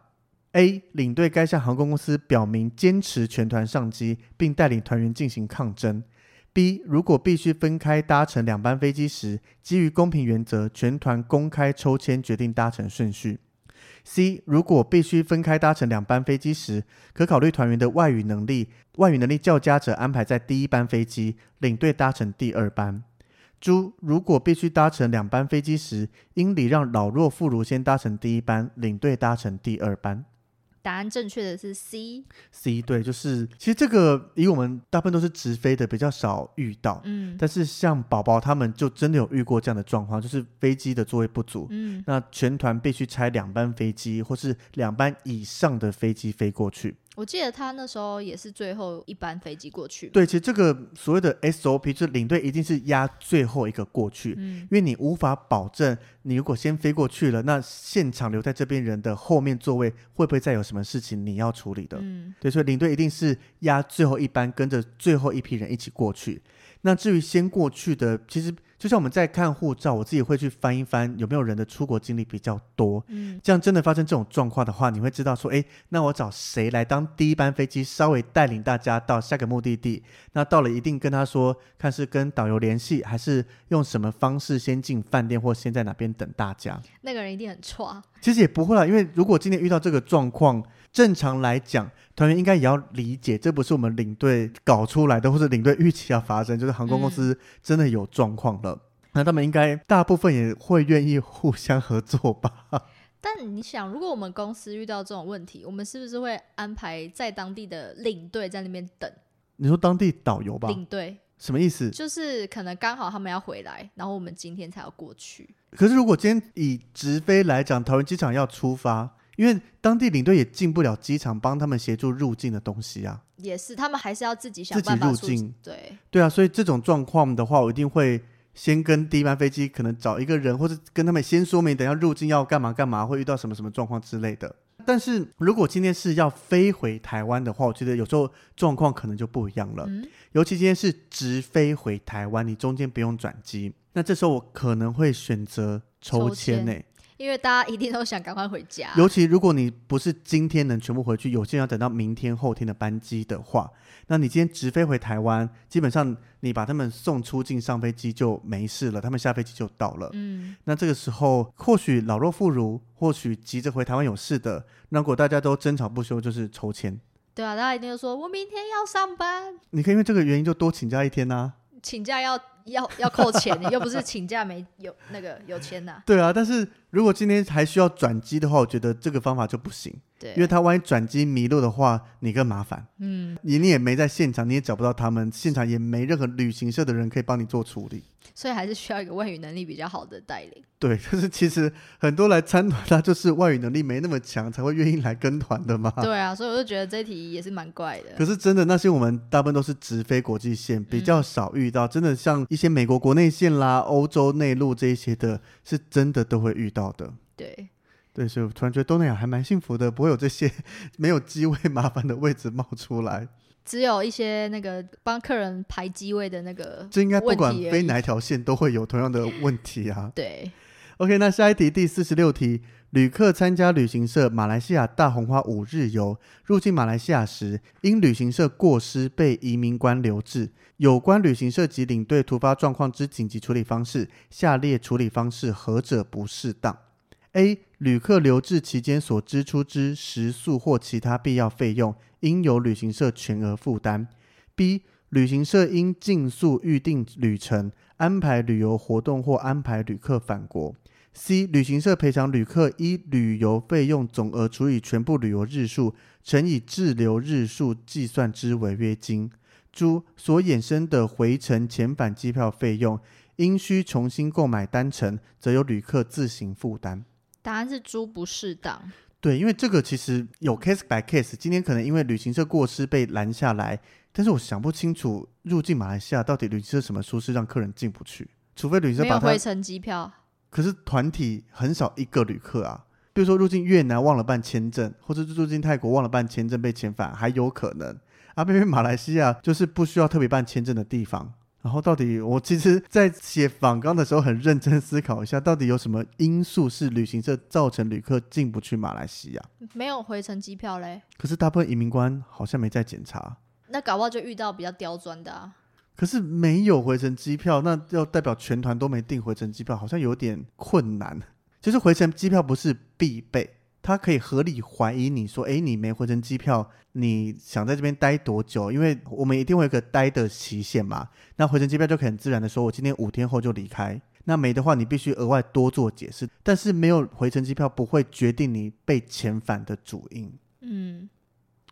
？A. 领队该向航空公司表明坚持全团上机，并带领团员进行抗争。B 如果必须分开搭乘两班飞机时，基于公平原则，全团公开抽签决定搭乘顺序。C 如果必须分开搭乘两班飞机时，可考虑团员的外语能力，外语能力较佳者安排在第一班飞机，领队搭乘第二班。猪如果必须搭乘两班飞机时，应礼让老弱妇孺先搭乘第一班，领队搭乘第二班。答案正确的是 C。C 对，就是其实这个以我们大部分都是直飞的，比较少遇到。嗯，但是像宝宝他们就真的有遇过这样的状况，就是飞机的座位不足，嗯，那全团必须拆两班飞机或是两班以上的飞机飞过去。我记得他那时候也是最后一班飞机过去。对，其实这个所谓的 SOP 就是领队一定是压最后一个过去，嗯，因为你无法保证你如果先飞过去了，那现场留在这边人的后面座位会不会再有什么事情你要处理的？嗯，对，所以领队一定是压最后一班，跟着最后一批人一起过去。那至于先过去的，其实。就像我们在看护照，我自己会去翻一翻有没有人的出国经历比较多。嗯，这样真的发生这种状况的话，你会知道说，哎，那我找谁来当第一班飞机，稍微带领大家到下个目的地。那到了一定跟他说，看是跟导游联系，还是用什么方式先进饭店，或先在哪边等大家。那个人一定很挫。其实也不会啦，因为如果今天遇到这个状况，正常来讲，团员应该也要理解，这不是我们领队搞出来的，或者领队预期要发生，就是航空公司真的有状况了。嗯、那他们应该大部分也会愿意互相合作吧？但你想，如果我们公司遇到这种问题，我们是不是会安排在当地的领队在那边等？你说当地导游吧？领队什么意思？就是可能刚好他们要回来，然后我们今天才要过去。可是如果今天以直飞来讲，桃园机场要出发。因为当地领队也进不了机场，帮他们协助入境的东西啊。也是，他们还是要自己想办法入境。对对啊，所以这种状况的话，我一定会先跟第一班飞机可能找一个人，或者跟他们先说明，等下入境要干嘛干嘛，会遇到什么什么状况之类的。但是如果今天是要飞回台湾的话，我觉得有时候状况可能就不一样了。嗯、尤其今天是直飞回台湾，你中间不用转机，那这时候我可能会选择抽签呢。因为大家一定都想赶快回家，尤其如果你不是今天能全部回去，有些人要等到明天、后天的班机的话，那你今天直飞回台湾，基本上你把他们送出境上飞机就没事了，他们下飞机就到了。嗯，那这个时候或许老弱妇孺，或许急着回台湾有事的，那如果大家都争吵不休，就是抽签。对啊，大家一定就说我明天要上班，你可以因为这个原因就多请假一天呐、啊。请假要要要扣钱，又不是请假没有那个有钱呐。对啊，但是如果今天还需要转机的话，我觉得这个方法就不行。对，因为他万一转机迷路的话，你更麻烦。嗯，你你也没在现场，你也找不到他们，现场也没任何旅行社的人可以帮你做处理。所以还是需要一个外语能力比较好的带领。对，就是其实很多来参团，他就是外语能力没那么强，才会愿意来跟团的嘛。对啊，所以我就觉得这题也是蛮怪的。可是真的，那些我们大部分都是直飞国际线，比较少遇到。嗯、真的像一些美国国内线啦、欧洲内陆这一些的，是真的都会遇到的。对。对，所以我突然觉得东南亚还蛮幸福的，不会有这些 没有机位麻烦的位置冒出来。只有一些那个帮客人排机位的那个，这应该不管飞哪一条线都会有同样的问题啊。对，OK，那下一题第四十六题，旅客参加旅行社马来西亚大红花五日游，入境马来西亚时，因旅行社过失被移民官留置，有关旅行社及领队突发状况之紧急处理方式，下列处理方式何者不适当？A. 旅客留置期间所支出之食宿或其他必要费用，应由旅行社全额负担。B. 旅行社应尽速预定旅程，安排旅游活动或安排旅客返国。C 旅行社赔偿旅客依旅游费用总额除以全部旅游日数乘以滞留日数计算之违约金。诸所衍生的回程遣返机票费用，应需重新购买单程，则由旅客自行负担。答案是租不适当。对，因为这个其实有 case by case。今天可能因为旅行社过失被拦下来，但是我想不清楚入境马来西亚到底旅行社什么疏失让客人进不去，除非旅行社把它回程机票。可是团体很少一个旅客啊，比如说入境越南忘了办签证，或者入境泰国忘了办签证被遣返，还有可能。啊，偏偏马来西亚就是不需要特别办签证的地方。然后到底我其实，在写访纲的时候很认真思考一下，到底有什么因素是旅行社造成旅客进不去马来西亚？没有回程机票嘞。可是大部分移民官好像没在检查。那搞不好就遇到比较刁钻的啊。可是没有回程机票，那要代表全团都没订回程机票，好像有点困难。就是回程机票不是必备，他可以合理怀疑你说，哎，你没回程机票，你想在这边待多久？因为我们一定会有个待的期限嘛。那回程机票就可以很自然的说，我今天五天后就离开。那没的话，你必须额外多做解释。但是没有回程机票不会决定你被遣返的主因。嗯。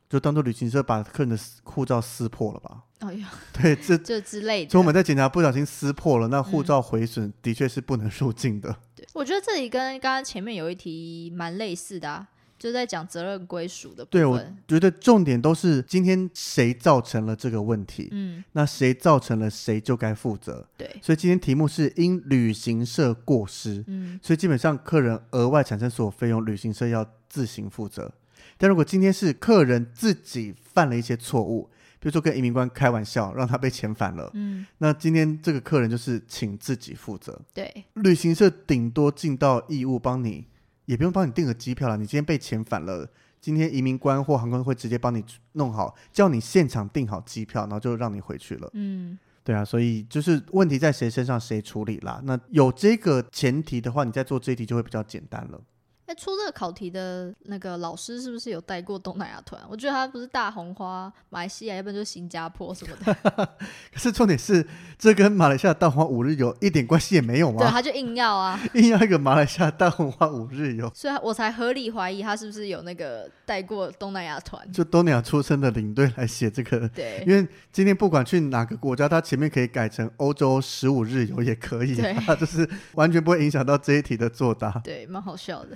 就当做旅行社把客人的护照撕破了吧？哎呀，对，这这之类的。所以我们在检查不小心撕破了，那护照毁损的确是不能入境的。对，我觉得这里跟刚刚前面有一题蛮类似的啊，就在讲责任归属的部分。对，我觉得重点都是今天谁造成了这个问题，嗯，那谁造成了谁就该负责。对，所以今天题目是因旅行社过失，嗯，所以基本上客人额外产生所有费用，旅行社要自行负责。但如果今天是客人自己犯了一些错误，比如说跟移民官开玩笑，让他被遣返了，嗯，那今天这个客人就是请自己负责。对，旅行社顶多尽到义务帮你，也不用帮你订个机票了。你今天被遣返了，今天移民官或航空会直接帮你弄好，叫你现场订好机票，然后就让你回去了。嗯，对啊，所以就是问题在谁身上谁处理啦。那有这个前提的话，你在做这一题就会比较简单了。哎，出这个考题的那个老师是不是有带过东南亚团？我觉得他不是大红花马来西亚，要不然就是新加坡什么的。可是重点是，这跟马来西亚大红花五日游一点关系也没有吗？对，他就硬要啊，硬要一个马来西亚大红花五日游，所以我才合理怀疑他是不是有那个带过东南亚团，就东南亚出身的领队来写这个。对，因为今天不管去哪个国家，他前面可以改成欧洲十五日游也可以，对，就是完全不会影响到这一题的作答。对，蛮好笑的。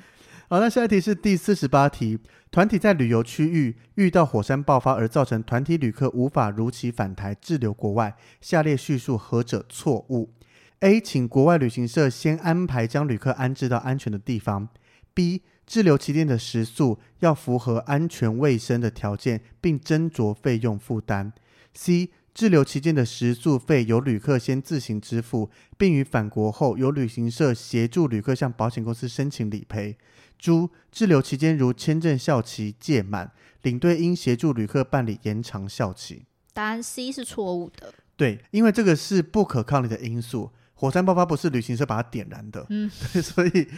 好，那下一题是第四十八题。团体在旅游区域遇到火山爆发而造成团体旅客无法如期返台滞留国外，下列叙述何者错误？A，请国外旅行社先安排将旅客安置到安全的地方。B，滞留期间的食宿要符合安全卫生的条件，并斟酌费用负担。C，滞留期间的食宿费由旅客先自行支付，并于返国后由旅行社协助旅客向保险公司申请理赔。诸滞留期间如签证效期届满，领队应协助旅客办理延长效期。答案 C 是错误的。对，因为这个是不可抗力的因素。火山爆发不是旅行社把它点燃的，嗯，所以。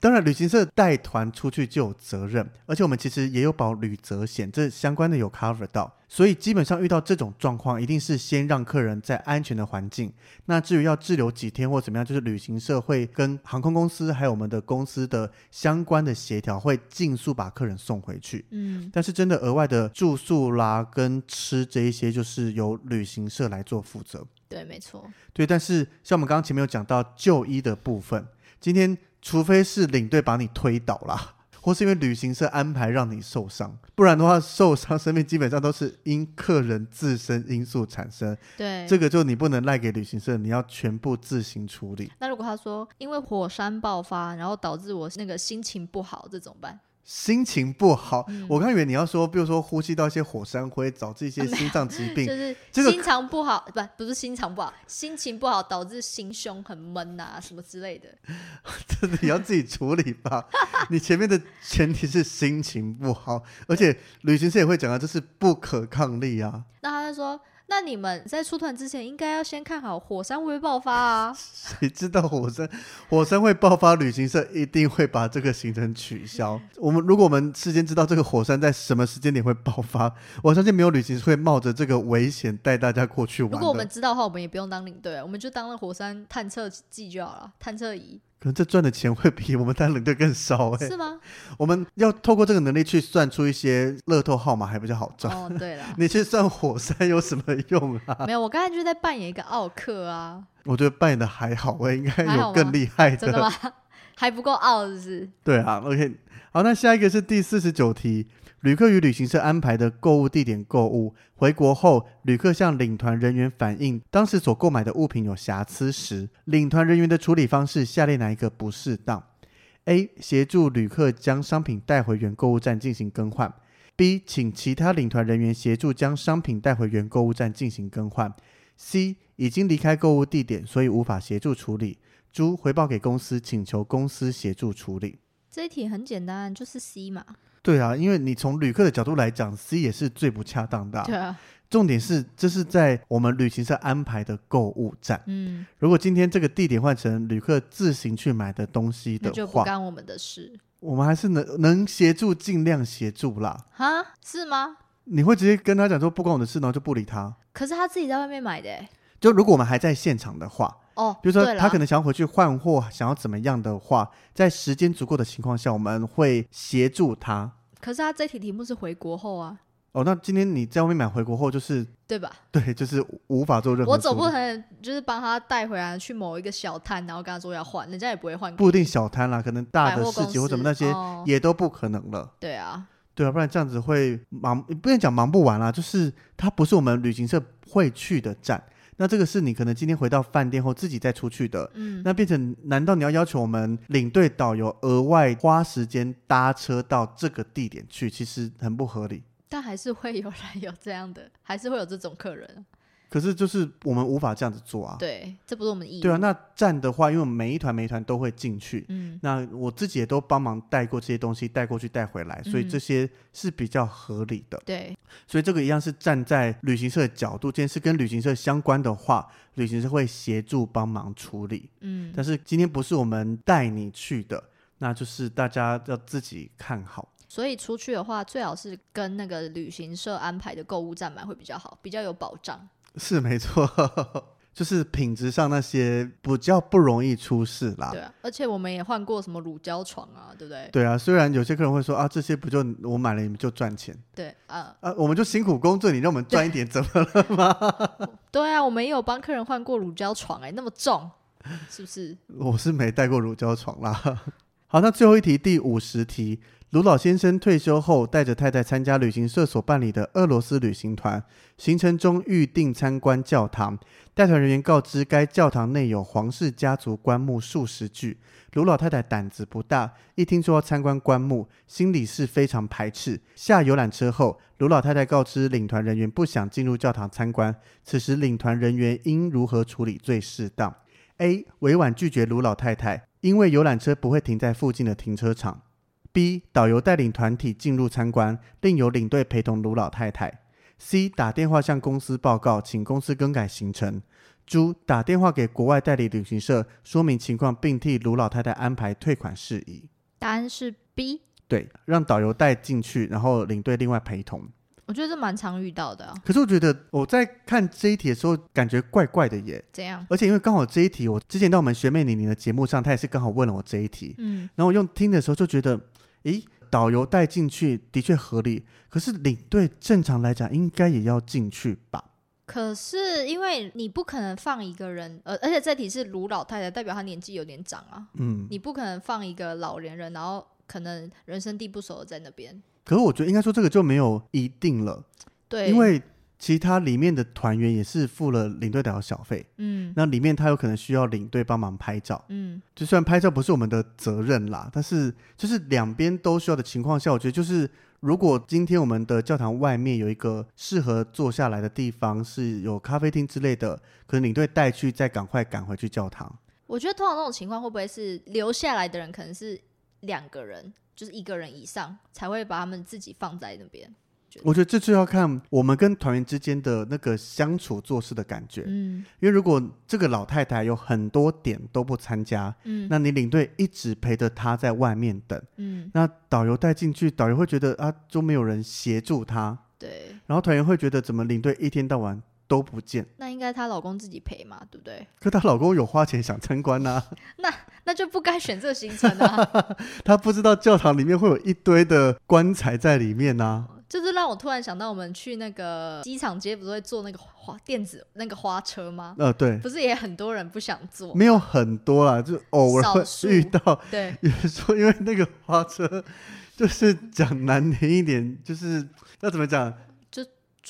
当然，旅行社带团出去就有责任，而且我们其实也有保旅责险，这相关的有 cover 到。所以基本上遇到这种状况，一定是先让客人在安全的环境。那至于要滞留几天或怎么样，就是旅行社会跟航空公司还有我们的公司的相关的协调，会尽速把客人送回去。嗯，但是真的额外的住宿啦跟吃这一些，就是由旅行社来做负责。对，没错。对，但是像我们刚刚前面有讲到就医的部分，今天。除非是领队把你推倒啦，或是因为旅行社安排让你受伤，不然的话，受伤生病基本上都是因客人自身因素产生。对，这个就你不能赖给旅行社，你要全部自行处理。那如果他说因为火山爆发，然后导致我那个心情不好，这怎么办？心情不好，嗯、我刚以为你要说，比如说呼吸到一些火山灰，导致一些心脏疾病，就是心肠不好，这个、不不是心肠不好，心情不好导致心胸很闷啊，什么之类的。这你要自己处理吧。你前面的前提是心情不好，而且旅行社也会讲啊，这是不可抗力啊。那他就说。那你们在出团之前，应该要先看好火山会不会爆发啊？谁知道火山 火山会爆发，旅行社一定会把这个行程取消。我们如果我们事先知道这个火山在什么时间点会爆发，我相信没有旅行社会冒着这个危险带大家过去玩。如果我们知道的话，我们也不用当领队，我们就当了火山探测器就好了，探测仪。可能这赚的钱会比我们单领队更少哎、欸。是吗？我们要透过这个能力去算出一些乐透号码，还比较好赚。哦，对了，你去算火山有什么用啊？没有，我刚才就在扮演一个奥克啊。我觉得扮演的还好，我应该有更厉害的。真的吗？还不够傲，是不是？对啊，OK。好，那下一个是第四十九题。旅客与旅行社安排的购物地点购物，回国后，旅客向领团人员反映当时所购买的物品有瑕疵时，领团人员的处理方式下列哪一个不适当？A. 协助旅客将商品带回原购物站进行更换；B. 请其他领团人员协助将商品带回原购物站进行更换；C. 已经离开购物地点，所以无法协助处理。D. 回报给公司，请求公司协助处理。这一题很简单，就是 C 嘛。对啊，因为你从旅客的角度来讲，C 也是最不恰当的啊。对啊，重点是这是在我们旅行社安排的购物站。嗯，如果今天这个地点换成旅客自行去买的东西的话，那就不干我们的事。我们还是能能协助，尽量协助啦。哈，是吗？你会直接跟他讲说不关我的事，然后就不理他？可是他自己在外面买的。就如果我们还在现场的话。哦，比如说他可能想要回去换货，想要怎么样的话，在时间足够的情况下，我们会协助他。可是他这题题目是回国后啊。哦，那今天你在外面买回国后就是对吧？对，就是无法做任何。我总不可能就是帮他带回来去某一个小摊，然后跟他说要换，人家也不会换。不一定小摊啦，可能大的市集或什么那些也都不可能了。哦、对啊，对啊，不然这样子会忙，不能讲忙不完啦，就是它不是我们旅行社会去的站。那这个是你可能今天回到饭店后自己再出去的，嗯，那变成难道你要要求我们领队导游额外花时间搭车到这个地点去？其实很不合理。但还是会有人有这样的，还是会有这种客人。可是就是我们无法这样子做啊。对，这不是我们的义务。对啊，那站的话，因为每一团每一团都会进去，嗯，那我自己也都帮忙带过这些东西，带过去带回来，所以这些是比较合理的。对，所以这个一样是站在旅行社的角度，今天是跟旅行社相关的话，旅行社会协助帮忙处理。嗯，但是今天不是我们带你去的，那就是大家要自己看好。所以出去的话，最好是跟那个旅行社安排的购物站买会比较好，比较有保障。是没错，就是品质上那些比较不容易出事啦。对啊，而且我们也换过什么乳胶床啊，对不对？对啊，虽然有些客人会说啊，这些不就我买了你们就赚钱？对啊，啊，我们就辛苦工作，你让我们赚一点怎么了吗？对啊，我们也有帮客人换过乳胶床，哎，那么重，是不是？我是没带过乳胶床啦。好，那最后一题，第五十题。卢老先生退休后，带着太太参加旅行社所办理的俄罗斯旅行团。行程中预定参观教堂，带团人员告知该教堂内有皇室家族棺木数十具。卢老太太胆子不大，一听说要参观棺木，心里是非常排斥。下游览车后，卢老太太告知领团人员不想进入教堂参观。此时领团人员应如何处理最适当？A. 委婉拒绝卢老太太，因为游览车不会停在附近的停车场。B. 导游带领团体进入参观，另有领队陪同卢老太太。C. 打电话向公司报告，请公司更改行程。D. 打电话给国外代理旅行社，说明情况，并替卢老太太安排退款事宜。答案是 B。对，让导游带进去，然后领队另外陪同。我觉得这蛮常遇到的啊。可是我觉得我在看这一题的时候，感觉怪怪的耶。怎样？而且因为刚好这一题，我之前到我们学妹玲玲的节目上，她也是刚好问了我这一题。嗯。然后我用听的时候就觉得。诶，导游带进去的确合理，可是领队正常来讲应该也要进去吧？可是因为你不可能放一个人，呃，而且这题是卢老太太，代表她年纪有点长啊。嗯，你不可能放一个老年人，然后可能人生地不熟的在那边。可是我觉得应该说这个就没有一定了，对，因为。其他里面的团员也是付了领队导游小费，嗯，那里面他有可能需要领队帮忙拍照，嗯，就算拍照不是我们的责任啦，但是就是两边都需要的情况下，我觉得就是如果今天我们的教堂外面有一个适合坐下来的地方，是有咖啡厅之类的，可能领队带去再赶快赶回去教堂。我觉得通常这种情况会不会是留下来的人可能是两个人，就是一个人以上才会把他们自己放在那边。我觉得这就要看我们跟团员之间的那个相处做事的感觉。嗯，因为如果这个老太太有很多点都不参加，嗯，那你领队一直陪着她在外面等，嗯，那导游带进去，导游会觉得啊，就没有人协助她，对，然后团员会觉得怎么领队一天到晚都不见，那应该她老公自己陪嘛，对不对？可她老公有花钱想参观呐，那。那就不该选这个行程啊。她不知道教堂里面会有一堆的棺材在里面呐、啊。就是让我突然想到，我们去那个机场街，不是会坐那个花电子那个花车吗？呃，对，不是也很多人不想坐？没有很多啦，就偶尔会遇到。对，有时候因为那个花车，就是讲难听一点，就是要怎么讲？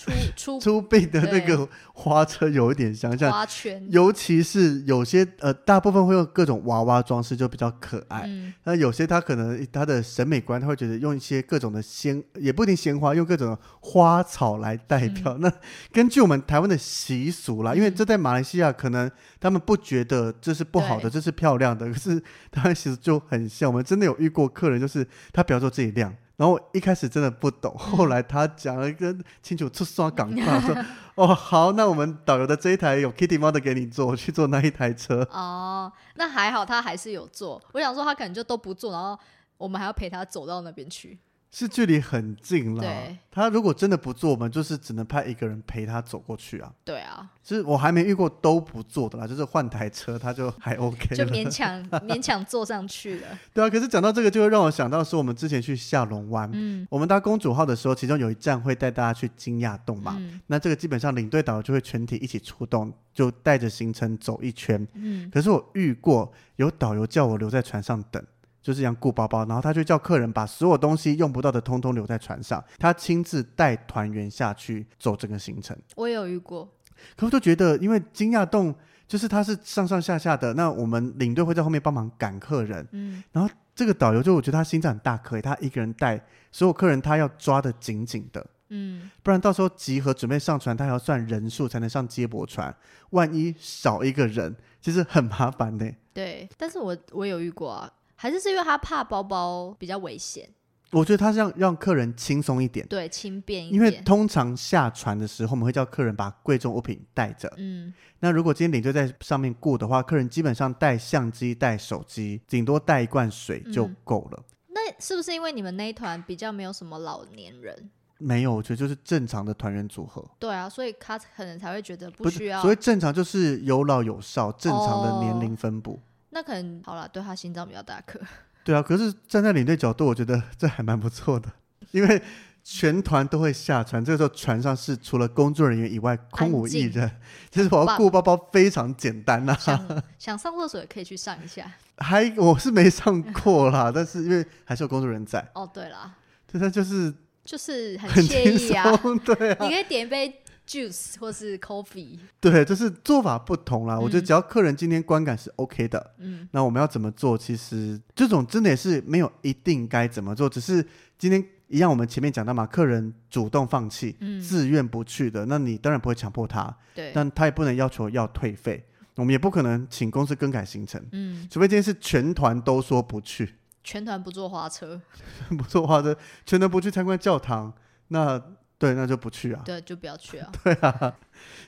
出 出出殡的那个花车有一点像，像花圈，尤其是有些呃，大部分会用各种娃娃装饰，就比较可爱。嗯，那有些他可能他的审美观，他会觉得用一些各种的鲜，也不一定鲜花，用各种花草来代表。嗯、那根据我们台湾的习俗啦，因为这在马来西亚可能他们不觉得这是不好的，这是漂亮的，可是台湾其实就很像。我们真的有遇过客人，就是他比方说自己亮。然后一开始真的不懂，后来他讲了一个清楚，出刷港话说：“ 哦，好，那我们导游的这一台有 Kitty 猫的给你坐，我去坐那一台车。”哦，那还好，他还是有坐。我想说他可能就都不坐，然后我们还要陪他走到那边去。是距离很近了。对，他如果真的不做，我们就是只能派一个人陪他走过去啊。对啊，就是我还没遇过都不坐的啦，就是换台车他就还 OK，就勉强 勉强坐上去了。对啊，可是讲到这个，就会让我想到说，我们之前去下龙湾，嗯，我们搭公主号的时候，其中有一站会带大家去惊讶洞嘛。嗯，那这个基本上领队导游就会全体一起出动，就带着行程走一圈。嗯，可是我遇过有导游叫我留在船上等。就是这样顾包包，然后他就叫客人把所有东西用不到的通通留在船上，他亲自带团员下去走这个行程。我也有遇过，可我就觉得，因为惊讶洞就是他是上上下下的，那我们领队会在后面帮忙赶客人。嗯，然后这个导游就我觉得他心脏很大，可以他一个人带所有客人，他要抓的紧紧的。嗯，不然到时候集合准备上船，他还要算人数才能上接驳船，万一少一个人，其实很麻烦的。对，但是我我有遇过啊。还是是因为他怕包包比较危险，我觉得他是让让客人轻松一点，对，轻便一点。因为通常下船的时候，我们会叫客人把贵重物品带着。嗯，那如果今天领队在上面顾的话，客人基本上带相机、带手机，顶多带一罐水就够了。嗯。那是不是因为你们那一团比较没有什么老年人？没有，我觉得就是正常的团员组合。对啊，所以他可能才会觉得不需要。所谓正常就是有老有少，正常的年龄分布。哦那可能好了，对他心脏比较大颗。对啊，可是站在领队角度，我觉得这还蛮不错的，因为全团都会下船，这个时候船上是除了工作人员以外空无一人，其实我要顾包包非常简单呐、啊。想想上厕所也可以去上一下。还我是没上过啦，但是因为还是有工作人员在。哦，对啦，对，他就是就是很惬意啊，对啊，你可以点一杯。Juice 或是 coffee，对，就是做法不同啦。嗯、我觉得只要客人今天观感是 OK 的，嗯，那我们要怎么做？其实这种真的也是没有一定该怎么做，只是今天一样，我们前面讲到嘛，客人主动放弃，嗯，自愿不去的，那你当然不会强迫他，对，但他也不能要求要退费，我们也不可能请公司更改行程，嗯，除非今天是全团都说不去，全团不坐花车，不坐花车，全团不去参观教堂，那。对，那就不去啊。对，就不要去啊。对啊，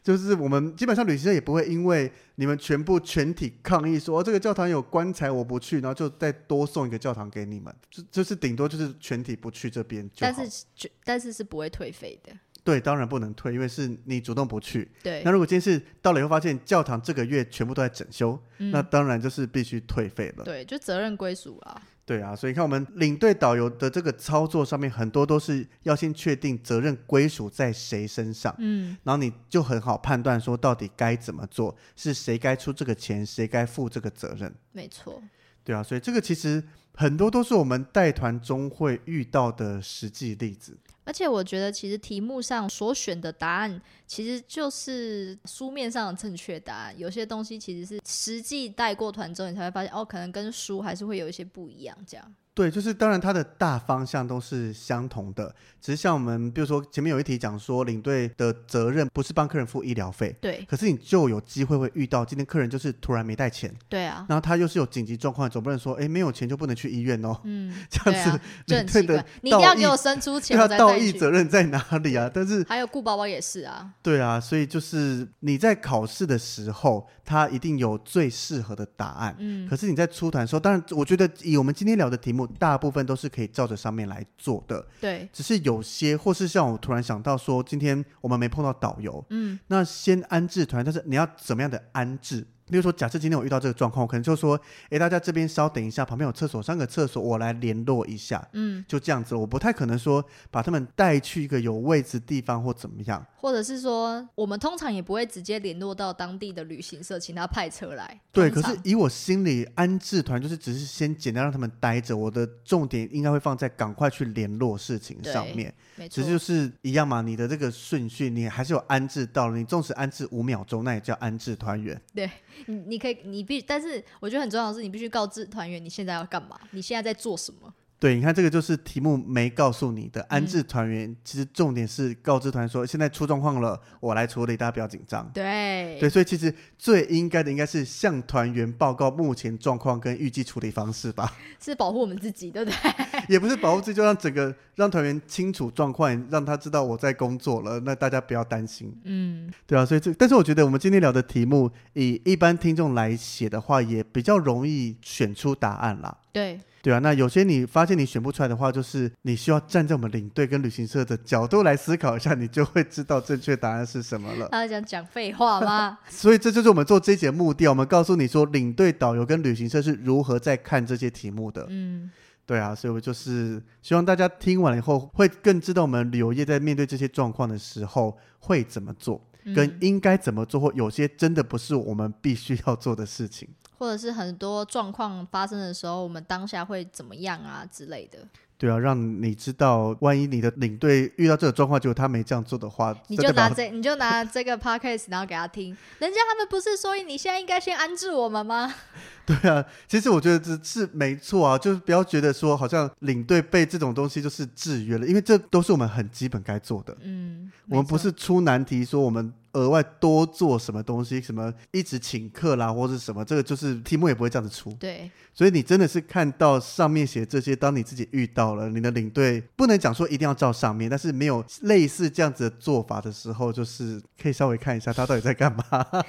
就是我们基本上旅行社也不会因为你们全部全体抗议说，哦，这个教堂有棺材我不去，然后就再多送一个教堂给你们，就就是顶多就是全体不去这边。但是但是是不会退费的。对，当然不能退，因为是你主动不去。对。那如果今天是到了以后发现教堂这个月全部都在整修，嗯，那当然就是必须退费了。对，就责任归属了。对啊，所以看我们领队导游的这个操作上面，很多都是要先确定责任归属在谁身上，嗯，然后你就很好判断说到底该怎么做，是谁该出这个钱，谁该负这个责任。没错。对啊，所以这个其实很多都是我们带团中会遇到的实际例子。而且我觉得，其实题目上所选的答案，其实就是书面上的正确答案。有些东西其实是实际带过团之后，你才会发现，哦，可能跟书还是会有一些不一样，这样。对，就是当然它的大方向都是相同的，只是像我们比如说前面有一题讲说，领队的责任不是帮客人付医疗费，对，可是你就有机会会遇到今天客人就是突然没带钱，对啊，然后他又是有紧急状况，总不能说哎没有钱就不能去医院哦，嗯，这样子，啊、领队的你一定要给我生出 钱，对啊，道义责任在哪里啊？但是还有顾宝宝也是啊，对啊，所以就是你在考试的时候，他一定有最适合的答案，嗯，可是你在出团的时候，当然我觉得以我们今天聊的题目，大部分都是。是可以照着上面来做的，对。只是有些，或是像我突然想到说，今天我们没碰到导游，嗯，那先安置团，但是你要怎么样的安置？例如说，假设今天我遇到这个状况，我可能就说，哎，大家这边稍等一下，旁边有厕所，上个厕所，我来联络一下。嗯，就这样子，我不太可能说把他们带去一个有位置地方或怎么样。或者是说，我们通常也不会直接联络到当地的旅行社，请他派车来。对，可是以我心里安置团，就是只是先简单让他们待着，我的重点应该会放在赶快去联络事情上面。没错，只是就是一样嘛，你的这个顺序，你还是有安置到了。你纵使安置五秒钟，那也叫安置团员。对。你你可以，你必，但是我觉得很重要的是，你必须告知团员你现在要干嘛，你现在在做什么。对，你看这个就是题目没告诉你的安置团员，嗯、其实重点是告知团说现在出状况了，我来处理，大家不要紧张。对对，所以其实最应该的应该是向团员报告目前状况跟预计处理方式吧？是保护我们自己，对不对？也不是保护自己，就让整个让团员清楚状况，让他知道我在工作了，那大家不要担心。嗯，对啊，所以这但是我觉得我们今天聊的题目，以一般听众来写的话，也比较容易选出答案啦。对。对啊，那有些你发现你选不出来的话，就是你需要站在我们领队跟旅行社的角度来思考一下，你就会知道正确答案是什么了。他在讲讲废话吗？所以这就是我们做这一节目的，我们告诉你说，领队、导游跟旅行社是如何在看这些题目的。嗯，对啊，所以我就是希望大家听完了以后，会更知道我们旅游业在面对这些状况的时候会怎么做，跟应该怎么做，或有些真的不是我们必须要做的事情。或者是很多状况发生的时候，我们当下会怎么样啊之类的。对啊，让你知道，万一你的领队遇到这个状况，结果他没这样做的话，你就拿这，你就拿这个 podcast，然后给他听。人家他们不是说你现在应该先安置我们吗？对啊，其实我觉得这是没错啊，就是不要觉得说好像领队被这种东西就是制约了，因为这都是我们很基本该做的。嗯，我们不是出难题说我们。额外多做什么东西？什么一直请客啦，或者什么？这个就是题目也不会这样子出。对，所以你真的是看到上面写这些，当你自己遇到了，你的领队不能讲说一定要照上面，但是没有类似这样子的做法的时候，就是可以稍微看一下他到底在干嘛。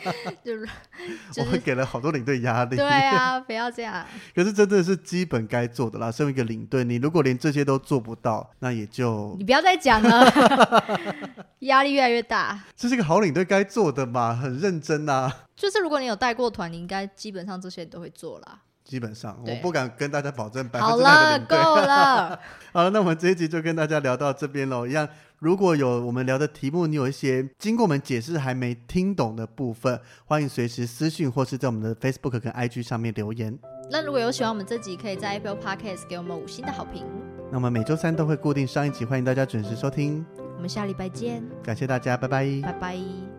就是，我们给了好多领队压力。对啊，不要这样。可是真的是基本该做的啦。身为一个领队，你如果连这些都做不到，那也就你不要再讲了，压力越来越大。这是一个好领。队该做的嘛，很认真呐、啊。就是如果你有带过团，你应该基本上这些都会做啦。基本上，我不敢跟大家保证百分之百。好了，够了。好了，那我们这一集就跟大家聊到这边喽。一样，如果有我们聊的题目，你有一些经过我们解释还没听懂的部分，欢迎随时私讯或是在我们的 Facebook 跟 IG 上面留言。那如果有喜欢我们这集，可以在 Apple Podcast 给我们五星的好评。那我们每周三都会固定上一集，欢迎大家准时收听。我们下礼拜见，感谢大家，拜拜，拜拜。